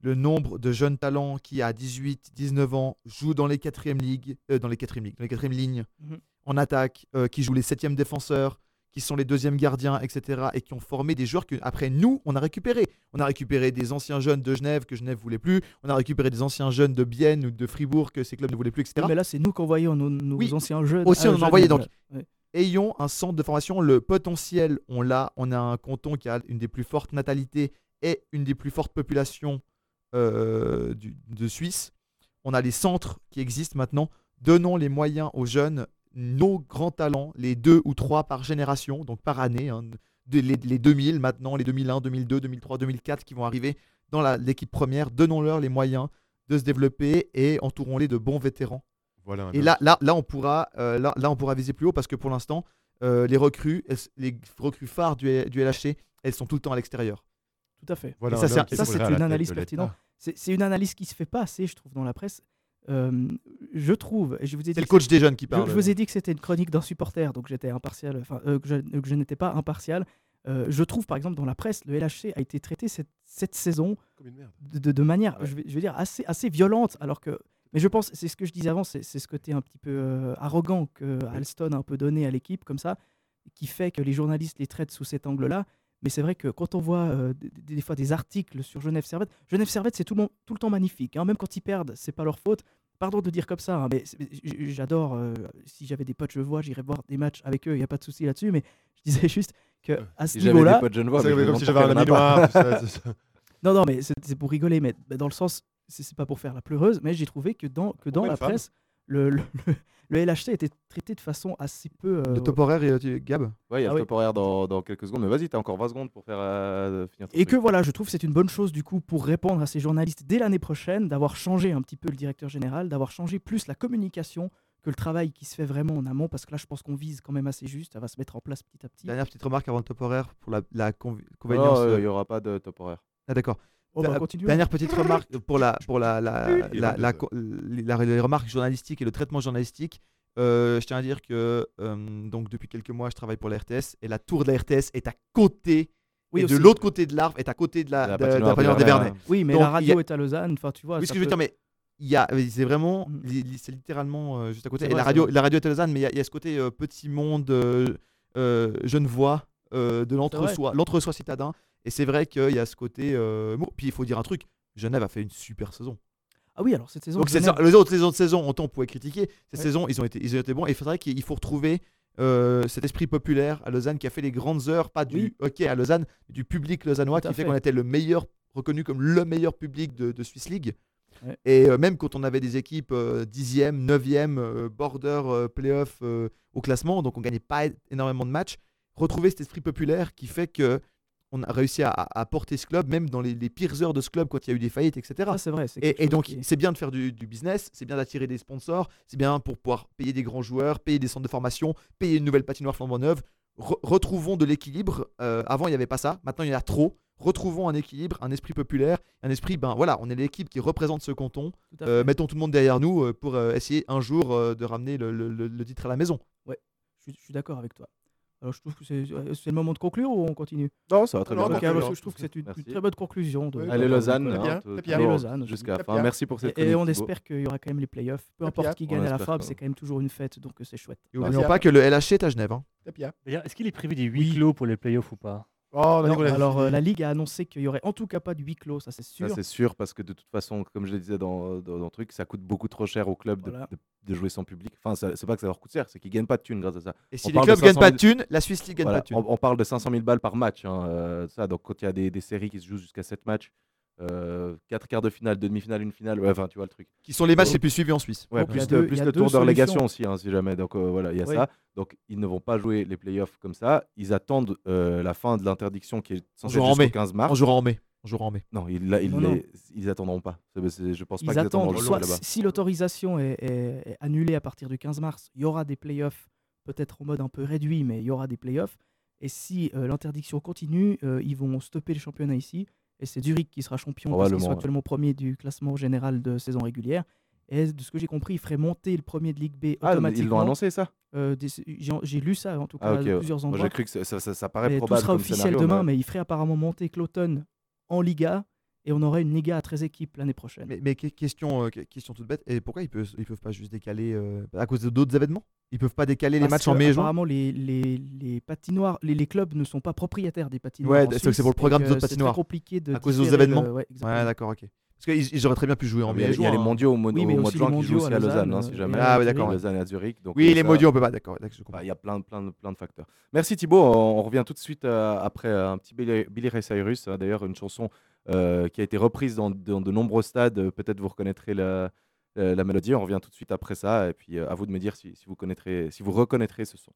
Le nombre de jeunes talents qui, à 18, 19 ans, jouent dans les quatrièmes ligues, euh, dans les quatrièmes ligues, dans les quatrièmes lignes, Mhm. en attaque, euh, qui jouent les septièmes défenseurs, qui sont les deuxièmes gardiens, etc. Et qui ont formé des joueurs que, après nous, on a récupéré. On a récupéré des anciens jeunes de Genève que Genève voulait plus. On a récupéré des anciens jeunes de Bienne ou de Fribourg que ces clubs ne voulaient plus, etc. Oui, mais là, c'est nous qu'envoyons nos, nos Oui, anciens jeunes. Aussi, on en Genève. donc. Ouais. Ayons un centre de formation. Le potentiel, on l'a. On a un canton qui a une des plus fortes natalités et une des plus fortes populations euh, du- de Suisse. On a les centres qui existent maintenant. Donnons les moyens aux jeunes, nos grands talents, les deux ou trois par génération, donc par année. hein, de- les, les 2000 maintenant, les 2001, 2002, 2003, 2004 qui vont arriver dans l'équipe première. Donnons-leur les moyens de se développer et entourons-les de bons vétérans. Voilà Et là, là, là, on pourra, euh, là, là, on pourra viser plus haut parce que pour l'instant, euh, les recrues, elles les recrues phares du, du LHC, elles sont tout le temps à l'extérieur. Tout à fait. Voilà Et ça, c'est- une analyse pertinente. C'est c'est une analyse qui se fait pas assez, je trouve, dans la presse. Euh, je trouve, et je vous ai dit C'est le que coach des jeunes qui je- parle. Je, vous ai dit que c'était une chronique d'un supporter, donc j'étais impartial, enfin euh, que je, n'étais pas impartial. Euh, je trouve, par exemple, dans la presse, le LHC a été traité cette, cette saison de, manière, je, vais, je vais dire, assez, assez violente, alors que. Mais je pense, c'est ce que je disais avant, c'est ce côté un petit peu euh, arrogant que Alston a un peu donné à l'équipe, comme ça, qui fait que les journalistes les traitent sous cet angle-là. Mais c'est vrai que quand on voit euh, des, fois des articles sur Genève Servette, Genève Servette, c'est tout, le monde- tout le temps magnifique. hein. Même quand ils perdent, c'est pas leur faute. Pardon de dire comme ça, hein, mais j'adore. euh, si j'avais des potes genevois, j'irais voir des matchs avec eux, il n'y a pas de souci là-dessus. Mais je disais juste que à ce niveau-là. comme me si j'avais un ami pas. noir, tout ça, c'est ça. Non, non, mais c'est pour rigoler, mais dans le sens, c'est pas pour faire la pleureuse, mais j'ai trouvé que dans, que dans la femme? presse, le, le, le- le LHC était traité de façon assez peu. euh, Le top horaire, et, euh, Gab? Ouais, il y a Ah le oui. top horaire dans, dans quelques secondes, mais vas-y, t'as encore 20 secondes pour faire euh, finir Et que voilà, je trouve que c'est une bonne chose du coup pour répondre à ces journalistes dès l'année prochaine, d'avoir changé un petit peu le directeur général, d'avoir changé plus la communication que le travail qui se fait vraiment en amont, parce que là je pense qu'on vise quand même assez juste, ça va se mettre en place petit à petit. Dernière petite remarque avant le top horaire pour la, la conv- convenience. euh, euh, il n'y aura pas de top horaire. Ah d'accord. Oh, bah. Dernière petite remarque pour la pour la la, la, 22 la- heures. co- la- les remarques journalistiques et le traitement journalistique. Euh, je tiens à dire que euh, donc depuis quelques mois je travaille pour la RTS et la tour de la RTS est à côté Oui, et de l'autre côté de l'arbre est à côté de la, de- de la patinoire patinoire des Vernets. Oui, mais Donc, la a- radio est à Lausanne, enfin tu vois. Oui, ce que je veux peut- dire, mais il y a, c'est vraiment, li- c'est littéralement euh, juste à côté. C'est Et vrai, la radio, la radio est à Lausanne, mais il y a- il y, a ce côté euh, petit monde euh, euh, genevois euh, de l'entre-soi, l'entre-soi citadin. Et c'est vrai qu'il y a ce côté. euh, bon, puis il faut dire un truc, Genève a fait une super saison. Ah oui, alors cette saison. Donc c'est Genève- ça, les autres saisons de saison, autant on pouvait critiquer. Cette Ouais. saison, ils ont été, ils ont été bons. Et il faudrait qu'il il faut retrouver euh, cet esprit populaire à Lausanne qui a fait les grandes heures, pas du Oui. hockey à Lausanne, du public lausannois qui fait, fait. qu'on était le meilleur, reconnu comme le meilleur public de, de Swiss League. Ouais. Et euh, même quand on avait des équipes euh, 10e, 9e, euh, border, playoff au classement, donc on gagnait pas énormément de matchs, retrouver cet esprit populaire qui fait que on a réussi à, à porter ce club, même dans les, les pires heures de ce club quand il y a eu des faillites, etc. Ça, c'est vrai. Et, donc, qui c'est bien de faire du, du business, c'est bien d'attirer des sponsors, c'est bien pour pouvoir payer des grands joueurs, payer des centres de formation, payer une nouvelle patinoire flambant neuve. re- retrouvons de l'équilibre. Euh, avant, il n'y avait pas ça. Maintenant, il y en a trop. Retrouvons un équilibre, un esprit populaire, un esprit, ben voilà, on est l'équipe qui représente ce canton. Euh, mettons tout le monde derrière nous euh, pour euh, essayer un jour de ramener le, le- le- le titre à la maison. Ouais, je suis d'accord avec toi. Alors je trouve que c'est euh, c'est le moment de conclure ou on continue? Non, ça va très Non, bien. ok, Conclure. alors je trouve que c'est une, très bonne conclusion. De, Allez, Lausanne, hein, Allez, Lausanne. jusqu'à la fin. Merci pour cette Et, et on espère qu'il y aura quand même les playoffs. Peu importe qui On gagne à la quand c'est quand même toujours une fête, donc euh, c'est chouette. Et n'oublions pas que le LHC est à Genève. hein. D'ailleurs, est-ce qu'il est prévu des huis clés pour les playoffs ou pas? Oh, Non, alors euh, la Ligue a annoncé qu'il y aurait en tout cas pas de huis clos, ça c'est sûr. Ça, c'est sûr, parce que de toute façon, comme je le disais dans, dans, dans le truc, ça coûte beaucoup trop cher au club de- Voilà. de, de jouer sans public. Enfin, c'est pas que ça leur coûte cher, c'est qu'ils gagnent pas de thunes grâce à ça. Et si On les clubs gagnent 500 pas 000 de thunes, la Swiss League gagne Voilà, pas de thunes. On, on parle de 500 000 balles par match. hein, euh, ça, donc quand il y a des, des séries qui se jouent jusqu'à 7 matchs, 4 quarts de finale, deux demi-finales, une finale, ouais, enfin, tu vois le truc. Qui sont les matchs les plus suivis en Suisse. Ouais, Donc, plus, le- deux- plus le tour de relégation aussi, hein, si jamais. Donc euh, voilà, il y a Oui. ça. Donc ils ne vont pas jouer les playoffs comme ça. Ils attendent euh, la fin de l'interdiction qui est On censée être jusqu'au 15 mars. On jouera en mai. On jouera en mai. Non, ils, la- ils, Non, non. les- ils attendront pas. C'est- je pense pas Ils qu'ils attendront attendent, le soit si l'autorisation est, est- est annulée à partir du 15 mars, il y aura des playoffs, peut-être en mode un peu réduit, mais il y aura des playoffs. Et si euh, l'interdiction continue, euh, ils vont stopper le championnat ici. Et c'est Zurich qui sera champion parce qu'ils sont ouais. actuellement premier du classement général de saison régulière. Et de ce que j'ai compris, ils feraient monter le premier de Ligue B Ah, automatiquement. ils l'ont annoncé ça? Euh, J'ai lu ça en tout cas Ah, à plusieurs Moi, endroits. j'ai cru que ça, ça- paraît Et probable. Tout sera officiel scénario, demain, mais- mais il ferait apparemment monter Cloton en Liga et on aurait une Liga à 13 équipes l'année prochaine. Mais, mais que- question, euh, que- question toute bête. Et pourquoi ils peuvent, ils peuvent pas juste décaler euh, à cause d'autres événements? Ils peuvent pas décaler les matchs en mai et juin? Apparemment, les, les, les patinoires, les, les clubs ne sont pas propriétaires des patinoires. Ouais, en c'est c'est pour le programme des autres c'est patinoires. très compliqué de à cause des différer événements. le- ouais, d'accord, ok. Parce qu'ils ils auraient très bien pu jouer en Ah, mai mais et Il y a juin. les hein. mondiaux au mois, Oui, au mais mois de juin qui jouent aussi à Lausanne, Lausanne, hein, si euh, jamais. à Oui, Zurich. Lausanne et à Zurich. donc, Oui, les ça- mondiaux, on peut pas, d'accord. d'accord. Bah, Il y a plein, de- plein, plein de facteurs. Merci Thibaut. On, revient tout de suite euh, après euh, un petit Billy, Billy Ray Cyrus. D'ailleurs, une chanson euh, qui a été reprise dans, de nombreux stades. Euh, Peut-être vous reconnaîtrez la, la- la mélodie. On revient tout de suite après ça. Et puis euh, à vous de me dire si vous, connaîtrez, si vous reconnaîtrez ce son.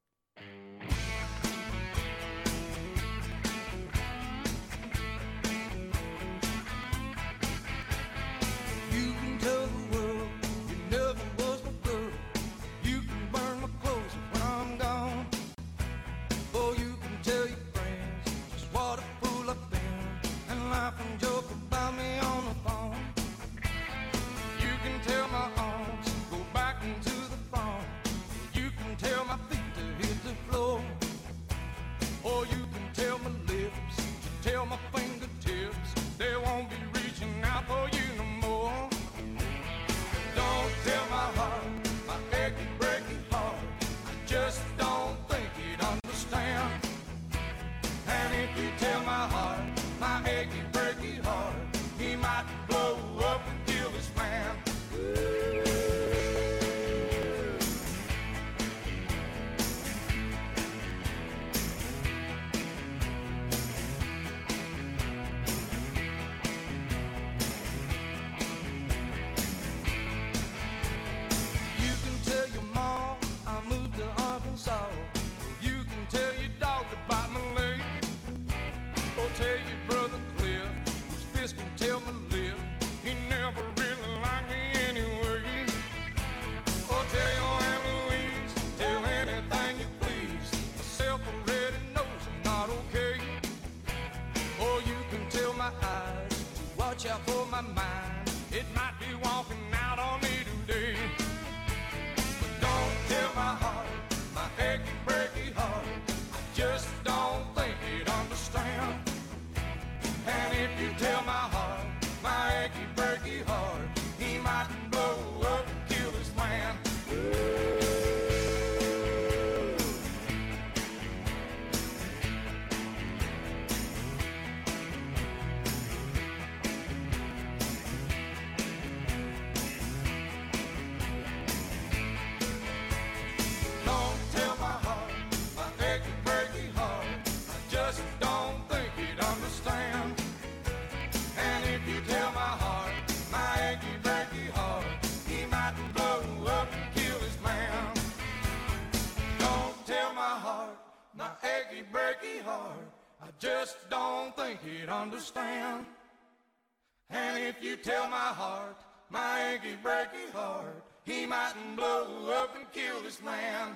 If you tell my heart, my achy, breaky heart, he mightn't blow up and kill this man.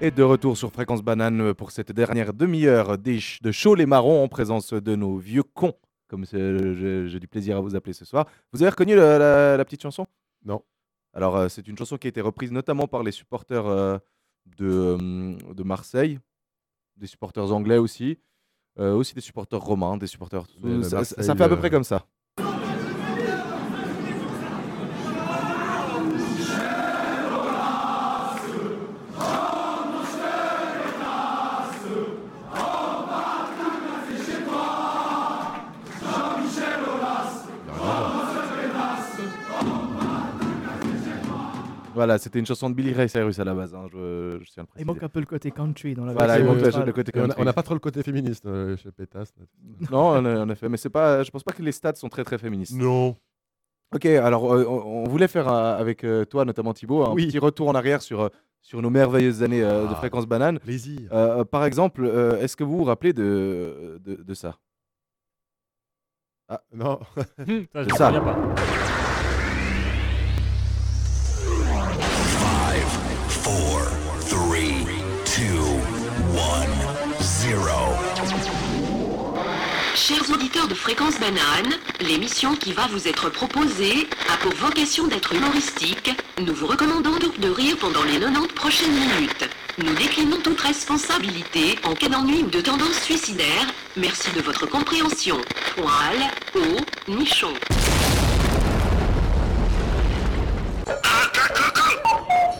Et de retour sur Fréquence Banane pour cette dernière demi-heure de Chaud les Marrons en présence de nos vieux cons, comme j'ai du plaisir à vous appeler ce soir. Vous avez reconnu la, la- la petite chanson? Non. Alors, euh, c'est une chanson qui a été reprise notamment par les supporters euh, de, hum, de Marseille, des supporters anglais aussi, euh, aussi des supporters romains, des supporters. Ça, fait à peu euh, près comme ça. Voilà, c'était une chanson de Billy Ray Cyrus à la base. hein, je, je tiens à le Il manque un peu le côté country dans la Voilà, il version manque le, côté country. on n'a pas trop le côté féministe euh, chez Pétasse. là. Non, en, effet, mais c'est pas. Je pense pas que les stats sont très très féministes. Non. Ok, alors euh, on, on voulait faire euh, avec euh, toi, notamment Thibaut, un Oui. petit retour en arrière sur, sur nos merveilleuses années euh, de Ah, fréquence banane. Plaisir. Euh, par exemple, euh, est-ce que vous vous rappelez de, de, de ça? Ah, non. Ça, je ça. pas. Chers auditeurs de Fréquence Banane, l'émission qui va vous être proposée a pour vocation d'être humoristique. Nous vous recommandons donc de rire pendant les 90 prochaines minutes. Nous déclinons toute responsabilité en cas d'ennui ou de tendance suicidaire. Merci de votre compréhension. Poil, eau, nichon.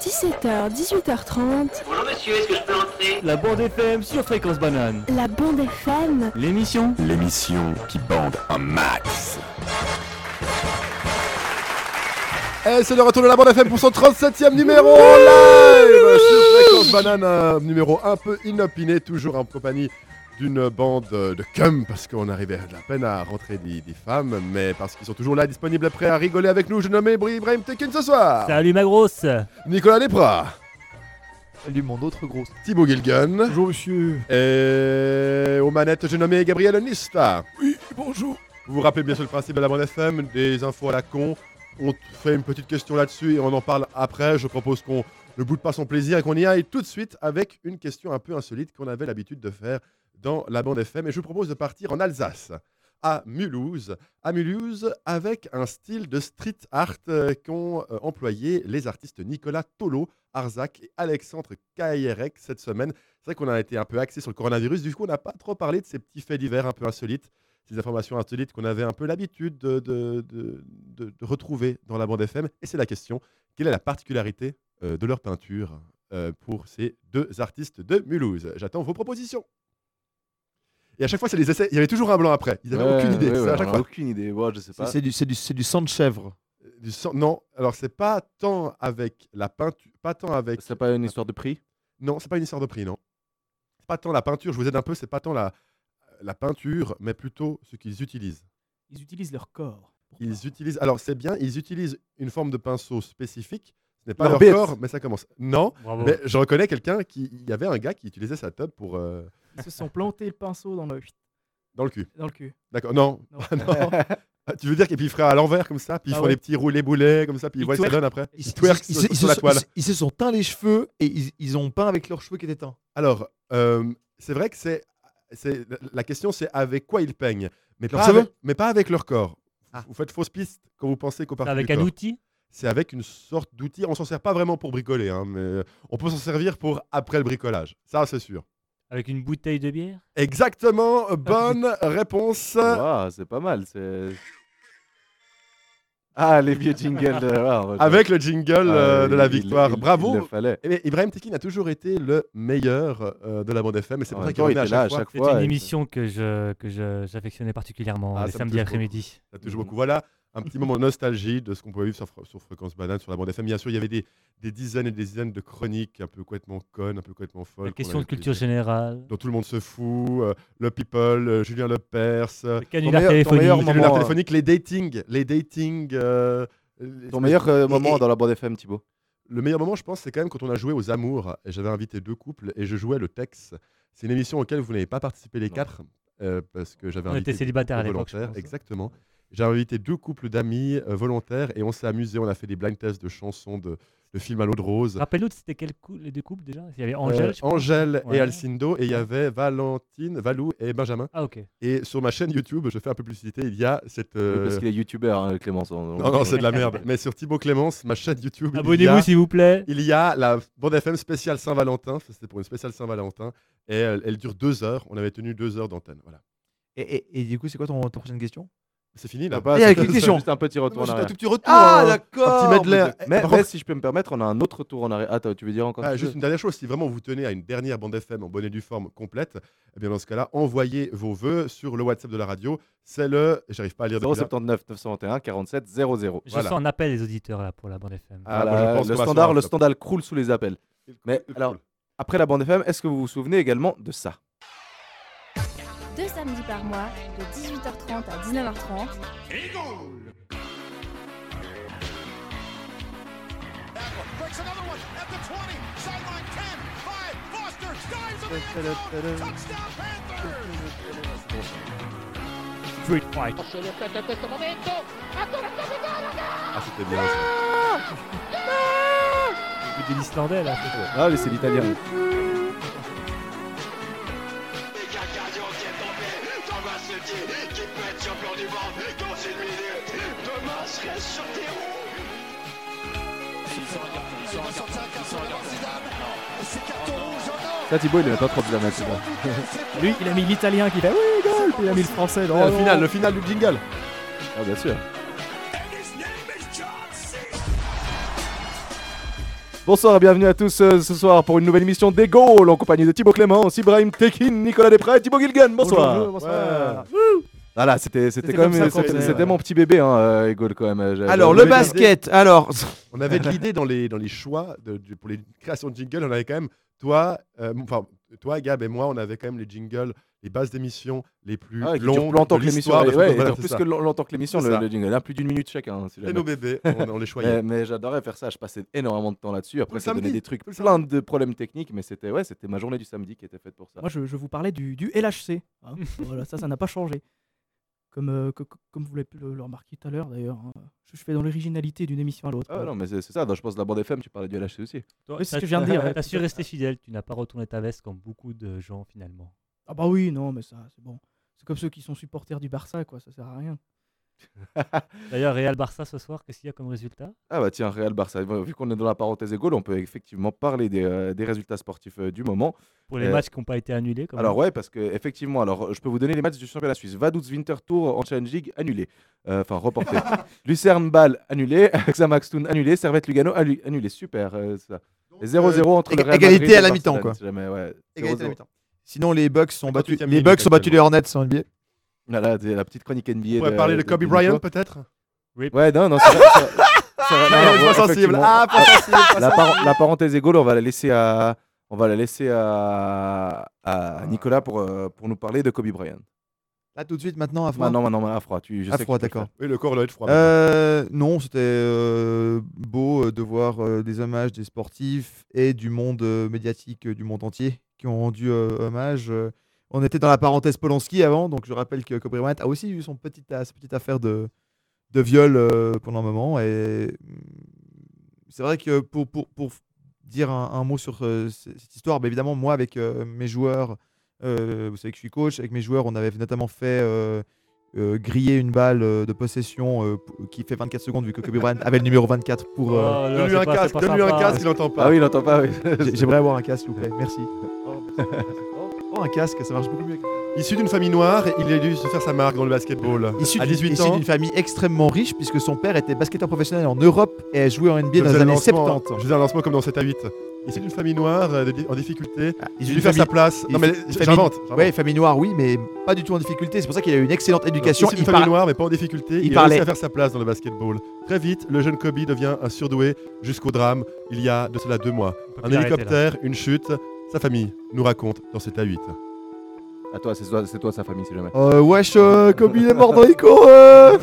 17h, 18h30, Bonjour monsieur, est-ce que je peux entrer La bande FM sur Fréquence Banane. la bande FM. L'émission L'émission qui bande un max. Et c'est le retour de la bande FM pour son 37e numéro live sur Fréquence Banane, un numéro un peu inopiné, toujours en compagnie d'une bande euh, de cum, parce qu'on arrivait de la peine à rentrer des, des femmes, mais parce qu'ils sont toujours là, disponibles, prêts à rigoler avec nous. Je nomme Ibrahim Tekin ce soir. Salut ma grosse Nicolas Desprat. Salut mon autre grosse. Thibaut Gilgun. Bonjour monsieur. Et aux manettes, j'ai nommé Gabriel Nista. Oui, bonjour. Vous vous rappelez bien sûr le principe de la bande FM, des infos à la con. On fait une petite question là-dessus et on en parle après. Je propose qu'on ne boude pas son plaisir et qu'on y aille tout de suite avec une question un peu insolite qu'on avait l'habitude de faire dans la bande FM. Et je vous propose de partir en Alsace, à Mulhouse. À Mulhouse, avec un style de street art euh, qu'ont euh, employé les artistes Nicolas Tolo, Arzac et Alexandre Kayerek cette semaine. C'est vrai qu'on a été un peu axé sur le coronavirus. Du coup, on n'a pas trop parlé de ces petits faits divers un peu insolites ces informations insolites qu'on avait un peu l'habitude de, retrouver dans la bande FM. Et c'est la question, quelle est la particularité euh, de leur peinture pour ces deux artistes de Mulhouse? J'attends vos propositions. Et à chaque fois, c'est les essais. Il y avait toujours un blanc après. Ils n'avaient Ouais, aucune idée. ouais, c'est ouais, à on chaque a fois. aucune idée. Ouais, je sais pas. C'est du, c'est du, c'est du sang de chèvre. Du sang- Non, alors c'est pas tant avec la peinture, pas tant avec. C'est pas une histoire de prix? Non, c'est pas une histoire de prix, non. C'est pas tant la peinture. Je vous aide un peu. C'est pas tant la la peinture, mais plutôt ce qu'ils utilisent. Ils utilisent leur corps. Ils utilisent. Alors c'est bien. Ils utilisent une forme de pinceau spécifique. Ce n'est pas Leur corps, mais ça commence. Non, Bravo. mais je reconnais quelqu'un qui. Il y avait un gars qui utilisait sa tub pour euh, se sont plantés le pinceau dans le, dans le cul. dans le cul. D'accord. Non. Non. non. Ah, Tu veux dire qu'ils feraient à l'envers comme ça, puis ils Ah font ouais. des petits roulés boulets comme ça, puis ils Ils voient ce que ça donne après. Ils, Ils twerkent ils- sur, ils- ils sur se la sont- toile. ils- ils se sont teints les cheveux et ils, ils ont peint avec leurs cheveux qui étaient teints. Alors, euh, c'est vrai que c'est, c'est la question, c'est avec quoi ils peignent, mais Leurs pas, avec, mais pas avec leur corps. Ah. Vous faites fausse piste quand vous pensez qu'au avec du un corps. outil? C'est avec une sorte d'outil. On s'en sert pas vraiment pour bricoler, hein, mais on peut s'en servir pour après le bricolage. Ça, c'est sûr. Avec une bouteille de bière? Exactement. Bonne réponse. Waouh, c'est pas mal. C'est. Ah, les vieux jingles. de- waouh, Avec le jingle Ah, euh, de la il- victoire. il- Bravo. il le fallait. Eh bien, Ibrahim Tekin a toujours été le meilleur euh, de la bande FM. Et c'est pour ça qu'il revenait à était là à chaque fois. chaque C'est une émission que je que je- j'affectionnais particulièrement Ah, les samedis après-midi. Ça touche beaucoup. Voilà un petit moment de nostalgie de ce qu'on pouvait vivre sur, sur Fréquence Banane, sur la bande FM. Bien sûr, il y avait des, des dizaines et des dizaines de chroniques un peu complètement connes, un peu complètement folles. La question de culture générale. Dont tout le monde se fout. euh, le People, euh, Julien Lepers. euh, Le canular téléphonique. le canular euh, téléphonique, les dating. Les dating. euh, les- Ton meilleur euh, moment et- dans la bande FM, Thibaut? Le meilleur moment, je pense, c'est quand même quand on a joué aux Amours. J'avais invité deux couples et je jouais le Tex. C'est une émission auquel vous n'avez pas participé les Non. quatre. euh, parce que j'avais On invité était célibataires deux à l'époque. Exactement. J'ai invité deux couples d'amis euh, volontaires et on s'est amusé. On a fait des blind tests de chansons de, le film à l'eau de rose. Rappelle-nous, c'était quel coup, les deux couples déjà? Il y avait Euh, Angèle, crois. Angèle et Ouais. Alcindo, et il y avait Valentine, Valou et Benjamin. Ah, ok. Et sur ma chaîne YouTube, je fais un peu publicité, il y a cette. euh, Parce qu'il est youtubeur, hein, Clémence. Non, non, c'est de la merde. Mais sur Thibaut Clémence, ma chaîne YouTube. Abonnez-vous, a- s'il vous plaît. Il y a la bande FM spéciale Saint-Valentin. C'était pour une spéciale Saint-Valentin. Et elle, elle dure deux heures. On avait tenu deux heures d'antenne. Voilà. Et, et- et du coup, c'est quoi ton, ta prochaine question? C'est fini là Ah, pas, Et avec question. Juste un petit retour Non, en un tout petit retour, Ah, d'accord. Un petit medley. Mais, mais si je peux me permettre, on a un autre tour en arrière. Attends, tu veux dire encore Ah, juste une dernière chose, si vraiment vous tenez à une dernière bande FM en bonne et due forme complète, eh bien dans ce cas-là, envoyez vos vœux sur le WhatsApp de la radio. C'est le, j'arrive pas à lire depuis là. 079 921 47 00. Je Voilà. sens un appel des auditeurs là pour la bande FM. Ah, Ah, là, moi, je pense le standard, le standard croule sous les appels. Mais alors, après la bande FM, est-ce que vous vous souvenez également de ça? Deux samedis par mois, de 18h30 à 19h30. Breaks another one at the 20. Sideline 10. 5. Foster dives in the end zone. Touchdown Panthers. Street fight. Ah, c'était bien ça. Ah, mais c'est l'italien. Serai sur tes roues. C'est carton rouge, oh non Ça, Thibaut, il avait pas trop de la mettre, celui-là. Lui, il a mis l'italien qui fait oui, goal, puis il a mis le français. Dans le final, le final du jingle. Ah, bien sûr. Bonsoir et bienvenue à tous euh, ce soir pour une nouvelle émission des Gaules en compagnie de Thibaut Clémence, Ibrahim Tekin, Nicolas Desprez et Thibaut Gilgan. Bonsoir. Bonjour, bonsoir. Ouais. Voilà, c'était c'était quand même c'était mon petit bébé hein, euh, Egol quand même. Alors, le basket, alors. On avait de l'idée dans les, dans les choix de, pour les créations de jingles. On avait quand même, toi, euh, enfin, toi, Gab et moi, on avait quand même les jingles, les bases d'émissions les plus Ah, longues. plus longtemps que l'émission. ouais, ouais, Voilà, plus ça. que lo- longtemps que l'émission, le, le jingle. Là, plus d'une minute chacun. hein, si Et nos bébés, on, on les choyait. Mais, mais j'adorais faire ça. Je passais énormément de temps là-dessus. Après, ça donnait des trucs, plein de problèmes techniques. Mais c'était ouais, c'était ma journée du samedi qui était faite pour ça. Moi, je, je vous parlais du, du LHC. hein. voilà, ça, ça n'a pas changé. Comme, euh, co- co- comme vous l'avez pu le, le remarquer tout à l'heure, d'ailleurs. hein. Je, je fais dans l'originalité d'une émission à l'autre. Ah quoi. non, mais c'est c'est ça. dans- Je pense que la bande FM, tu parlais du LHC aussi. Oui, c'est ce que je viens de dire, ouais. T'as su rester fidèle. Tu n'as pas retourné ta veste comme beaucoup de gens finalement. Ah bah oui, non, mais ça, c'est bon. C'est comme ceux qui sont supporters du Barça, quoi. Ça sert à rien. D'ailleurs, Real Barça ce soir, qu'est-ce qu'il y a comme résultat? Ah bah tiens, Real Barça. Vu qu'on est dans la parenthèse égale, on peut effectivement parler des, euh, des résultats sportifs euh, du moment. Pour les Euh, matchs qui n'ont pas été annulés quand Alors même. ouais, parce que effectivement, alors je peux vous donner les matchs du championnat suisse. Vaduz Winter Tour en Challenge League annulé, Euh, enfin reporté. Lucerne Bâle annulé, Xamax Thun annulé, Servette Lugano annu- annulé. Super, euh, ça. Et 0-0 entre le Real égalité Madrid à la mi-temps, quoi. si jamais, ouais. Égalité à la 0-0. mi-temps. Sinon, les Bucks sont battus. 58e Les Bucks ont battu les. Hornets en NBA. Voilà, la petite chronique NBA. On pourrait parler de Kobe Bryant peut-être Ouais, non, non, c'est vrai, c'est vrai. C'est vrai, Ah, non, pas ouais, sensible. Ah, pas sensible, pas La, sensible. par- la parenthèse égale, on va la laisser à, on va la laisser à, à Nicolas pour, euh, pour nous parler de Kobe Bryant. Là, tout de suite, maintenant, à froid. Maintenant, maintenant, à froid. Tu, je À sais que froid, d'accord. Oui, le corps doit être froid. Euh, non, c'était euh, beau de voir euh, des hommages des sportifs et du monde euh, médiatique euh, du monde entier qui ont rendu euh, hommage. On était dans la parenthèse Polanski avant, donc je rappelle que Kobe Bryant a aussi eu son petit, sa petite affaire de, de viol euh, pendant un moment. Et mm, c'est vrai que pour, pour, pour dire un, un mot sur euh, cette histoire, bah, évidemment, moi, avec euh, mes joueurs, euh, vous savez que je suis coach, avec mes joueurs, on avait notamment fait euh, euh, griller une balle de possession euh, qui fait 24 secondes, vu que Kobe Bryant avait le numéro 24 pour. euh, Oh, Donne-lui un un casque, il entend pas. Ah oui, il n'entend pas, oui. J'ai- J'aimerais avoir un casque, s'il vous plaît. Merci. Oh, un casque, ça marche beaucoup mieux. Issu d'une famille noire, il a dû se faire sa marque dans le basketball. Issu à d'une 18 issu ans, d'une famille extrêmement riche, puisque son père était basketteur professionnel en Europe et a joué en NBA dans les années lancement- 70. Je faisais un lancement comme dans 7 à 8. Issu d'une famille noire euh, de- en difficulté, il a dû faire sa place. Non, mais j'invente. Ouais, famille noire, oui, mais pas du tout en difficulté. C'est pour ça qu'il a eu une excellente éducation. Issu d'une Il famille noire, mais pas en difficulté. il Il, a réussi à faire sa place dans le basketball. Très vite, le jeune Kobe devient un surdoué jusqu'au drame, il y a de cela deux mois. Un hélicoptère, une chute. Sa famille nous raconte dans 7 à 8. À toi, c'est toi, c'est toi sa famille, si jamais. Euh, wesh, euh, Kobe il est mort dans Ico. euh.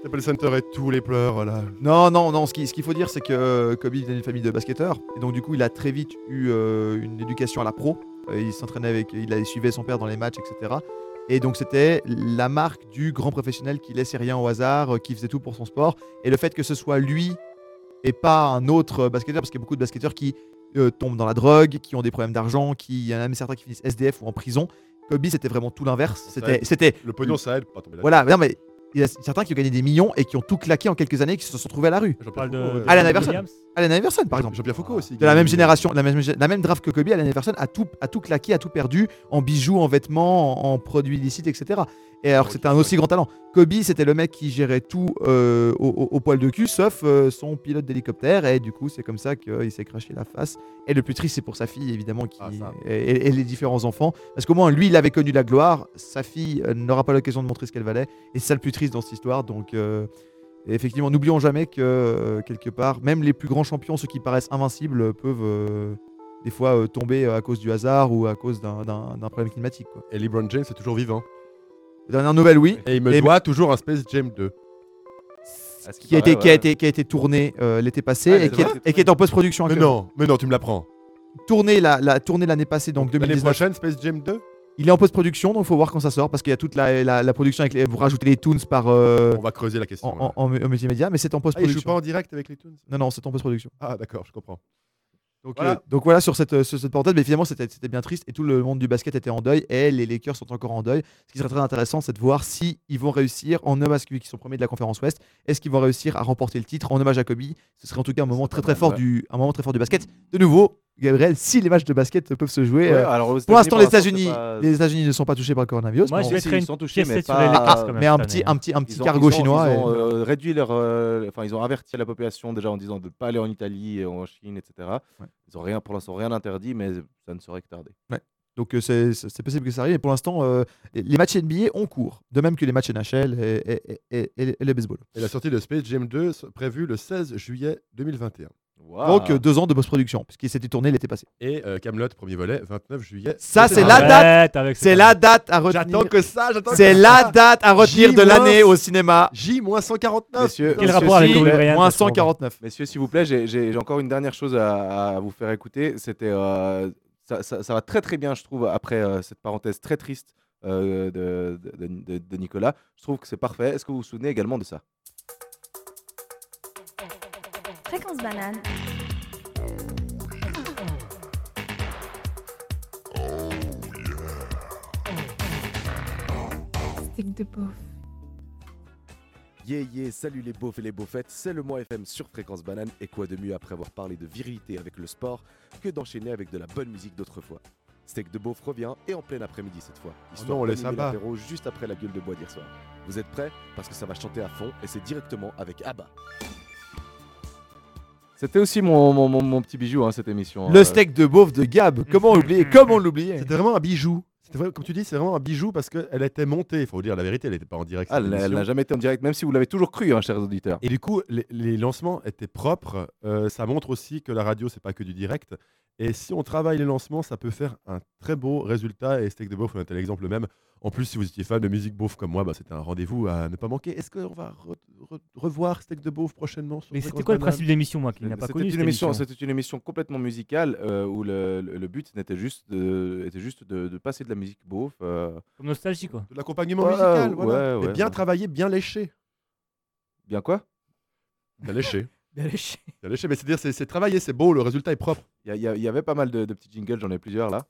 Staples Center et tous les pleurs, voilà. Non, non, non. Ce qui- ce qu'il faut dire, c'est que euh, Kobe vient d'une famille de basketteurs. Et donc, du coup, il a très vite eu euh, une éducation à la pro. Euh, il s'entraînait avec. Il a suivait son père dans les matchs, etc. Et donc, c'était la marque du grand professionnel qui laissait rien au hasard, euh, qui faisait tout pour son sport. Et le fait que ce soit lui et pas un autre basketteur, parce qu'il y a beaucoup de basketteurs qui euh, tombent dans la drogue, qui ont des problèmes d'argent, qui il y en a même certains qui finissent SDF ou en prison. Kobe, c'était vraiment tout l'inverse. C'était, Le pognon, ça aide pas tomber. Voilà, non, mais il y a certains qui ont gagné des millions et qui ont tout claqué en quelques années, qui se sont trouvés à la rue. parle de- Robin Iverson. Williams Allen Iverson, par exemple. Jean-Pierre Foucault aussi. De la même génération, la même, la même draft que Kobe, Allen Iverson a tout, a tout claqué, a tout perdu en bijoux, en vêtements, en, en produits illicites, etc. Et alors que c'était un aussi grand talent. Kobe, c'était le mec qui gérait tout euh, au, au- au poil de cul, sauf euh, son pilote d'hélicoptère. Et du coup, c'est comme ça qu'il s'est craché la face. Et le plus triste, c'est pour sa fille, évidemment, qui, et, et- et les différents enfants. Parce qu'au moins, lui, il avait connu la gloire. Sa fille euh, n'aura pas l'occasion de montrer ce qu'elle valait. Et c'est ça le plus triste dans cette histoire. Donc. euh, effectivement, n'oublions jamais que euh, quelque part, même les plus grands champions, ceux qui paraissent invincibles, peuvent euh, des fois euh, tomber à cause du hasard ou à cause d'un- problème climatique. Quoi. Et LeBron James est toujours vivant. Dernière nouvelle, oui. Et il me Et- doit toujours un Space Jam 2. qui a, été, qui, a été, qui a été tourné euh, l'été passé Ah, et, qui est, vrai et qui est en post-production Mais actuellement. non, mais non, tu me l'apprends. Tourné la, la, tourné l'année passée, donc L'année 2019. prochaine, Space Jam 2 Il est en post-production, donc il faut voir quand ça sort parce qu'il y a toute la, la, la production avec les, vous rajoutez les tunes par. euh, On va creuser la question. En, en- en- en multimédia, mais c'est en Ah, post-production. joue pas en direct avec les tunes Non, non, c'est en post-production. Ah, d'accord, je comprends. Donc Voilà. voilà. donc voilà sur cette, euh, sur cette parenthèse, mais finalement c'était bien triste et tout le monde du basket était en deuil et les Lakers sont encore en deuil. Ce qui serait très intéressant, c'est de voir si ils vont réussir en hommage à qui sont premiers de la conférence Ouest. Est-ce qu'ils vont réussir à remporter le titre en hommage à Kobe? Ce serait en tout cas un moment très très fort ouais. du un moment très fort du basket. De nouveau, Gabriel, si les matchs de basket peuvent se jouer. Ouais, euh, alors pour l'instant, les États-Unis, pas- les États-Unis ne sont pas touchés par le coronavirus. Moi, je mettrais une sont touchés, mais pas- quand même, mais un petit, un hein. petit, un petit ont- cargo ils ont- chinois. Ils et- ont euh, réduit leur. euh, Enfin, ils ont averti la population déjà en disant de ne pas aller en Italie et en Chine, etc. Ils ont rien, pour l'instant, rien interdit, mais ça ne saurait que tarder. Ouais. Donc euh, c'est possible que ça arrive. Et pour l'instant, euh, les- matchs NBA ont cours, de même que les matchs NHL et, et- et- et- et le baseball. Et la sortie de Space Jam 2 s- prévue le 16 juillet 2021. Donc euh, deux ans de post-production, puisqu'il s'était tourné l'été passé. Et euh, Camelot, premier volet, 29 juillet. Ça, c'est 2021. la date. C'est la date à retenir. J'attends que ça, j'attends que C'est la ça. date à retenir de J- l'année au cinéma. J-149. Messieurs, Quel rapport avec Moins 149. Messieurs, s'il vous plaît, j'ai- j'ai j'ai encore une dernière chose à, à vous faire écouter. C'était, euh, ça, ça- ça va très très bien, je trouve, après euh, cette parenthèse très triste euh, de, de- de- de Nicolas. Je trouve que c'est parfait. Est-ce que vous vous souvenez également de ça? Fréquence banane. Steak de beauf. Yeah yeah, salut les beaufs et les beaufettes, c'est le mois FM sur Fréquence Banane et quoi de mieux après avoir parlé de virilité avec le sport que d'enchaîner avec de la bonne musique d'autrefois. Steak de beauf revient et en plein après-midi cette fois, histoire non, on laisse l'apéro juste après la gueule de bois d'hier soir. Vous êtes prêts? Parce que ça va chanter à fond et c'est directement avec Abba. C'était aussi mon, mon, mon- mon petit bijou, hein, cette émission. Le steak de beauf de Gab. Comment l'oublier Comment l'oublier C'était vraiment un bijou. C'était vrai- comme tu dis, c'est vraiment un bijou parce qu'elle était montée. Il faut dire la vérité, elle n'était pas en direct. Ah, elle n'a jamais été en direct, même si vous l'avez toujours cru, hein, chers auditeurs. Et du coup, les, les lancements étaient propres. Euh, ça montre aussi que la radio, c'est pas que du direct. Et si on travaille les lancements, ça peut faire un très beau résultat. Et Steak de Beauf en était l'exemple même. En plus, si vous étiez fan de musique beauf comme moi, bah, c'était un rendez-vous à ne pas manquer. Est-ce qu'on va re- re- revoir Steak de Beauf prochainement sur Mais c'était quoi le principe de l'émission, moi, qui n'a pas C'était connu une émission, émission c'était une émission complètement musicale euh, où le, le- le but n'était juste de, était juste de, de passer de la musique beauf. euh, Comme nostalgie, quoi. De l'accompagnement Ouais, musical, voilà. ouais, bien ouais. travaillé, bien léché. Bien quoi? Bien léché. Bien léché. Bien léché, mais c'est-à-dire, c'est c'est travaillé, c'est beau, le résultat est propre. Il y, a- il y a- il y avait pas mal de, de petits jingles, j'en ai plusieurs là.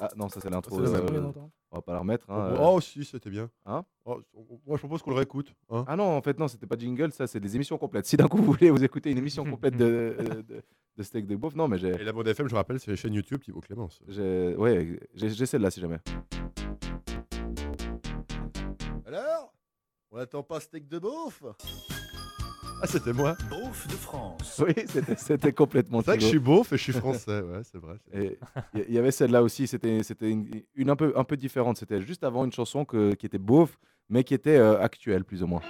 Ah non, ça c'est l'intro. C'est le même. euh, on va pas la remettre. hein, Oh, euh. si, c'était bien. Hein Oh, moi, je propose qu'on le réécoute. hein. Ah non, en fait, non, c'était pas jingle, ça, c'est des émissions complètes. Si d'un coup vous voulez vous écouter une émission complète de, de, de Steak de Beauf, non, mais j'ai. Et la bande FM, je rappelle, c'est la chaîne YouTube Thibaut Clémence. j'ai- Ouais, j'ai j'ai celle-là si jamais. Alors? On attend pas steak de beauf Ah, c'était moi. Beauf de France. Oui, c'était- c'était complètement C'est vrai que je suis beauf et je suis français, ouais, c'est vrai. il y- avait celle-là aussi, c'était c'était une, une un, peu, un peu différente. C'était juste avant une chanson que- qui était beauf, mais qui était euh, actuelle, plus ou moins.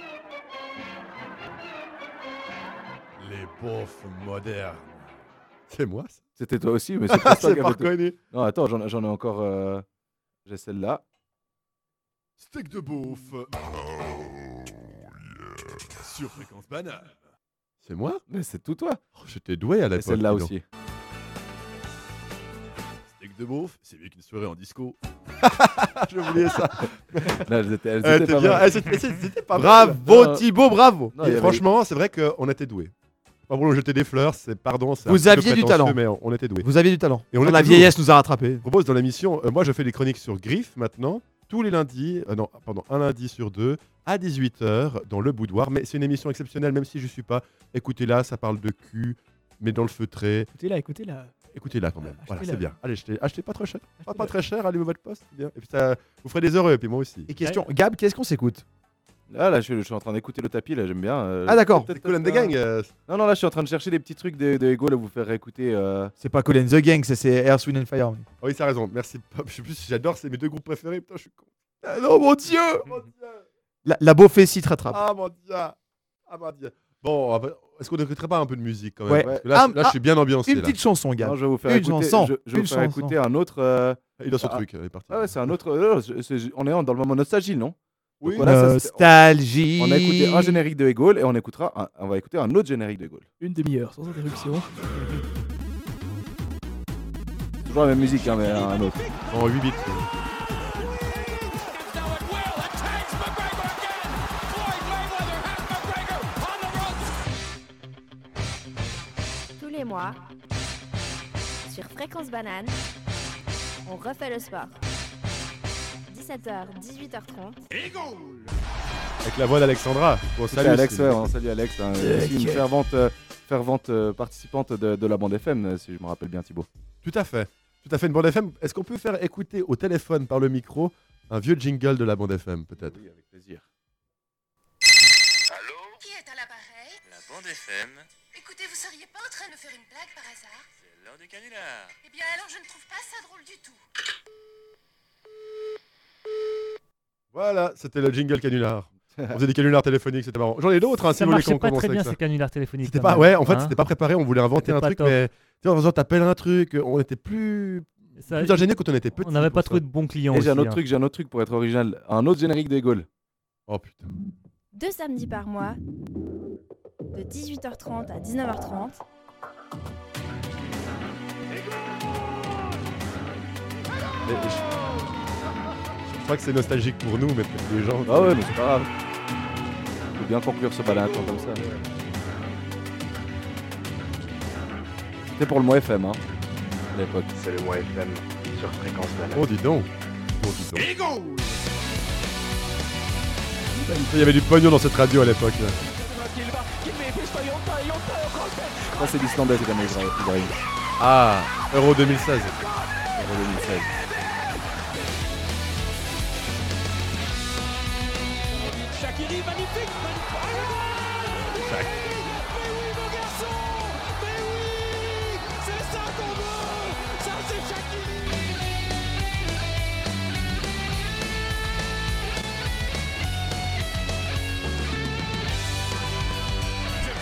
Les beaufs modernes. C'est moi, ça? C'était toi aussi, mais c'est pas toi pas qui reconnu. Non, attends, j'en j'en ai encore. euh, J'ai celle-là. Steak de beauf. Sur fréquence banane. C'est moi Mais c'est tout toi. Oh, J'étais doué à Et l'époque. celle-là aussi. Steak de beauf, c'est mieux qu'une soirée en disco. J'ai oublié ça. Là, elles étaient- elles Elle étaient pas bien. mal. Elle, c'était- c'était pas mal. Bravo Non. Thibaut, bravo. Non, il y Et avait- franchement, c'est vrai qu'on était doués. pas pour nous jeter des fleurs, c'est pardon. c'est un Vous petit peu aviez du prétentieux, talent. mais on, on était doués. Vous aviez du talent. Et on Quand est la toujours. vieillesse nous a rattrapés. Je propose dans l'émission, euh, moi je fais des chroniques sur Griff maintenant, tous les lundis, euh, non, pardon, un lundi sur deux, à 18h dans le boudoir. Mais c'est une émission exceptionnelle, même si je suis pas. Écoutez-la, ça parle de cul, mais dans le feutré. Écoutez-là, écoutez-là. Écoutez-la quand même. Voilà, achetez-la. c'est bien. Allez, achetez, achetez pas trop cher. Pas, pas très cher, allez au votre poste, bien. Et puis ça vous ferez des heureux, et puis moi aussi. Et question, Gab, qu'est-ce qu'on s'écoute? Là, là, je, je suis en train d'écouter le tapis, là, j'aime bien. euh, Ah, d'accord. peut-être- C'est Colin peut-être the Gang. euh, Non, non, là, je suis en train de chercher des petits trucs de, de Ego, là, vous faire écouter. euh, C'est pas Colin the Gang, ça, c'est Earth, Wind and Fire. Ah oui, ça a raison. Merci. Pop. Je sais plus si j'adore, c'est mes deux groupes préférés. Putain, je suis con. Ah non, mon dieu, mon dieu. La, la Beaufessie te rattrape. Ah mon dieu. Ah mon dieu. Bon, est-ce qu'on n'écouterait pas un peu de musique quand même? Ouais. Parce que là, Ah, je- suis bien ambiancé. Une là. petite chanson. Non, je vais vous faire une écouter, chanson. je, je vais une vous faire chanson. écouter un autre. euh, Il a son ah, truc, il est parti. Ah ouais, c'est un autre. euh, on est dans le moment nostalgie, non? Oui. Donc voilà, ça, c'était- Nostalgie. On a écouté un générique de Egol et on écoutera, un- on va écouter un autre générique de Egol. Une demi-heure, sans interruption. Toujours la même musique, hein, mais un autre. En 8 bits. Sur Fréquence Banane, on refait le sport. 17h, 18h30. Avec la voix d'Alexandra. Bon, Salut salut Alex, ouais, on salue Alex, hein, Yeah, aussi une fervente, euh, fervente euh, participante de, de la bande FM, si je me rappelle bien Thibaut. Tout à fait. Tout à fait. Une bande FM. Est-ce qu'on peut faire écouter au téléphone par le micro un vieux jingle de la bande FM, peut-être? Oui, avec plaisir. Qui est à l'appareil? La bande FM, Écoutez, vous seriez pas en train de faire une blague par hasard c'est l'heure du canular. Eh bien alors je ne trouve pas ça drôle du tout. Voilà, c'était le jingle canular. On faisait des canulars téléphoniques, c'était marrant. J'en ai d'autres, hein, si Ça vous voulez qu'on pas commence très avec bien ces canulars téléphoniques. C'était quand pas, ouais, en fait, hein. c'était pas préparé. On voulait inventer un pas truc, top. mais tu sais, en faisant t'appelles un truc, on était plus, Ça- plus ingénieux quand on était petit. On n'avait pas trouvé de bons clients. Et j'ai un aussi, autre hein. truc, j'ai un autre truc pour être original, un autre générique de Egol. Oh putain. Deux samedis par mois, de 18h30 à 19h30. Mais je... je crois que c'est nostalgique pour nous, mais pour les gens. Ah ouais, mais c'est pas grave. Faut bien conclure ce balai comme ça. C'était pour le mois FM, hein, à l'époque. C'est le mois FM sur Fréquence Banane. Oh, dis donc. Oh, dis donc. Il y avait du pognon dans cette radio à l'époque. là. Ça, c'est l'Islandais, c'est comme Ibrahim. Ah, Euro 2016. Euro 2016. Shakiri, magnifique Shaq. C'est ça qu'on veut Ça c'est Shakiri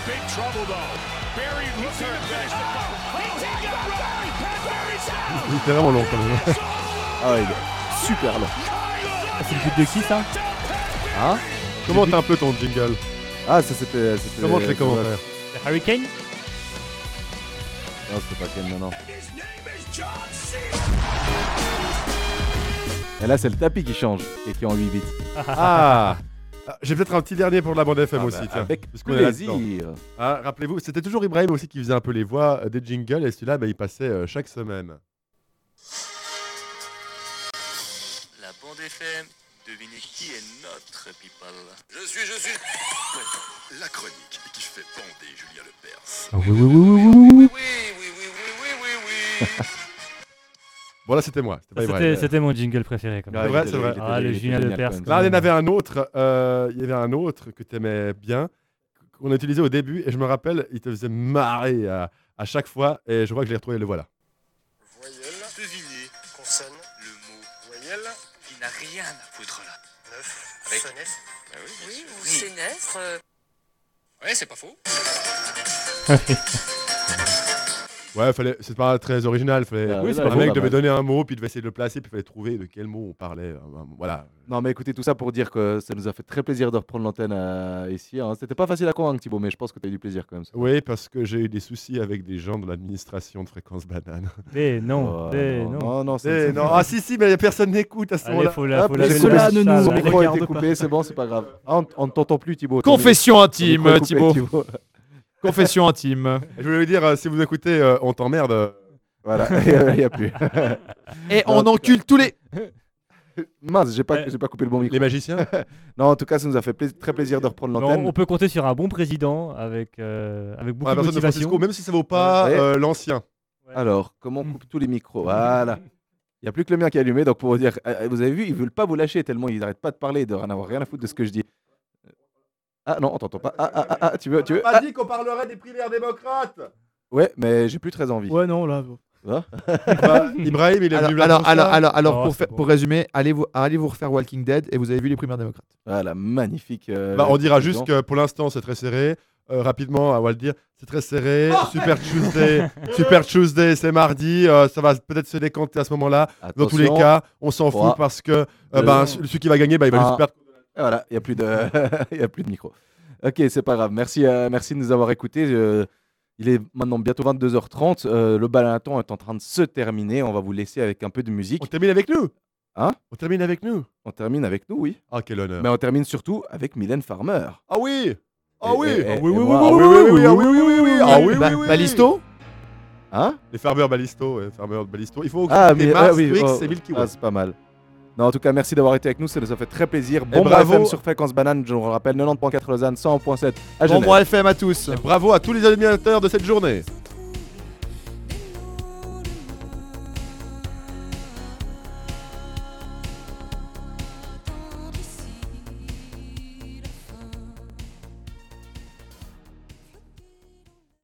Big trouble though. Il était vraiment long quand même. Ah ouais, il est super long. Ah, C'est le but de qui ça Hein Commente un peu ton jingle. Ah, ça c'était. c'était- Commente les commentaires. C'est Hurricane Non, c'était pas Ken, non, non. Et là, c'est le tapis qui change et qui est en 8 bits. Ah Ah, J'ai peut-être un petit dernier pour la bande FM Ah aussi, bah, tiens. avec plaisir. Ah, Rappelez-vous, c'était toujours Ibrahim aussi qui faisait un peu les voix euh, des jingles et celui-là, bah, il passait euh, chaque semaine. La bande FM, devinez qui est notre people Je suis, je suis. La chronique qui fait bander Julien Lepers. Ah oui, oui, oui, oui, oui, oui, oui. Bon, là, c'était moi. C'était pas C'était Ibrahim. c'était mon jingle préféré. Quand C'est vrai, c'est vrai. Ah, le Julien Lepers. Là, il y en avait un autre. euh, il y avait un autre que tu aimais bien, qu'on a utilisé au début, et je me rappelle, il te faisait marrer à, à chaque fois, et je vois que je l'ai retrouvé, le voilà. Voyelle. Devinez Consonne. le mot Voyelle. qui n'a rien à foutre là. Neuf. Avec- Sonnette. Ah oui, ou sénestre. euh, Ouais, c'est pas faux. Ouais, fallait, c'est pas très original. Fallait, Ah oui, c'est un mec devait mal. donner un mot, puis il devait essayer de le placer, puis il fallait trouver de quel mot on parlait. Voilà. Non, mais écoutez, tout ça pour dire que ça nous a fait très plaisir de reprendre l'antenne euh, ici. hein. C'était pas facile à convaincre, Thibaut, mais je pense que tu as eu du plaisir quand même. Oui, parce que j'ai eu des soucis avec des gens de l'administration de Fréquence Banane. Mais non, Oh, mais non, non. non, c'est- Eh non. Ah si, si, mais personne n'écoute à ce moment-là. faut la- faut la Cela ne nous son micro a été regarde coupé, c'est bon, c'est pas grave. Ah, on, ne t'entend plus, Thibaut. Confession intime, Thibaut. Confession intime. Je voulais vous dire, euh, si vous écoutez euh, On t'emmerde. Voilà, il n'y a plus. Et on encule tous les. Mince, j'ai pas, j'ai pas coupé le bon micro. Les magiciens Non, en tout cas, ça nous a fait très plaisir de reprendre Non, l'antenne. on peut compter sur un bon président avec, euh, avec beaucoup de personne de motivation. Francisco, même si ça vaut pas Ouais. euh, l'ancien. Alors, comment on coupe tous les micros? Voilà. Il n'y a plus que le mien qui est allumé, donc pour vous dire, euh, vous avez vu, ils veulent pas vous lâcher tellement ils n'arrêtent pas de parler, de rien avoir rien à foutre de ce que je dis. Ah non, on t'entend pas. Ah, ah, ah, ah, tu veux, tu veux pas ah. dit qu'on parlerait des primaires démocrates Ouais, mais j'ai plus très envie. Ouais, non, là. Va Bah, Ibrahim, il est Alors, venu là alors, alors, alors, alors, Oh, pour, bon. pour résumer, allez vous, allez vous refaire Walking Dead et vous avez vu les primaires démocrates. Voilà, magnifique. euh, Bah, on dira juste que pour l'instant c'est très serré. Euh, rapidement, on va le dire, c'est très serré. Super Tuesday, Super Tuesday, c'est mardi. euh, ça va peut-être se décanter à ce moment-là. Dans tous les cas, on s'en fout parce que euh, ben, celui qui va gagner, bah, il va perdre. Et voilà, il n'y a, plus de... il y a plus de micro. Ok, c'est pas grave. Merci, euh, merci de nous avoir écoutés. Euh, il est maintenant bientôt 22h30. Euh, le balaton est en train de se terminer. On va vous laisser avec un peu de musique. On termine avec nous? Hein? On termine avec nous? On termine avec nous, oui. Ah, quel honneur. Mais on termine surtout avec Mylène Farmer. Ah oui Ah oui Ah oui, oui, oui, ah oui, oui, oui, ah oui, oui, oui, oui, ah oui, Ba- oui, oui. Balisto? Hein? Les farmers Balisto, ouais, farmers Balisto. Il faut Ah, occuper mais Mars, ah oui, Twix oh, et Milky ah, Way. c'est pas mal. Non, en tout cas, merci d'avoir été avec nous. Ça nous a fait très plaisir. Bon bravo. FM sur Fréquence Banane. Je vous rappelle 90.4 Lausanne, 100.7 à Bon Genève. bras FM à tous. Et bravo à tous les animateurs de cette journée.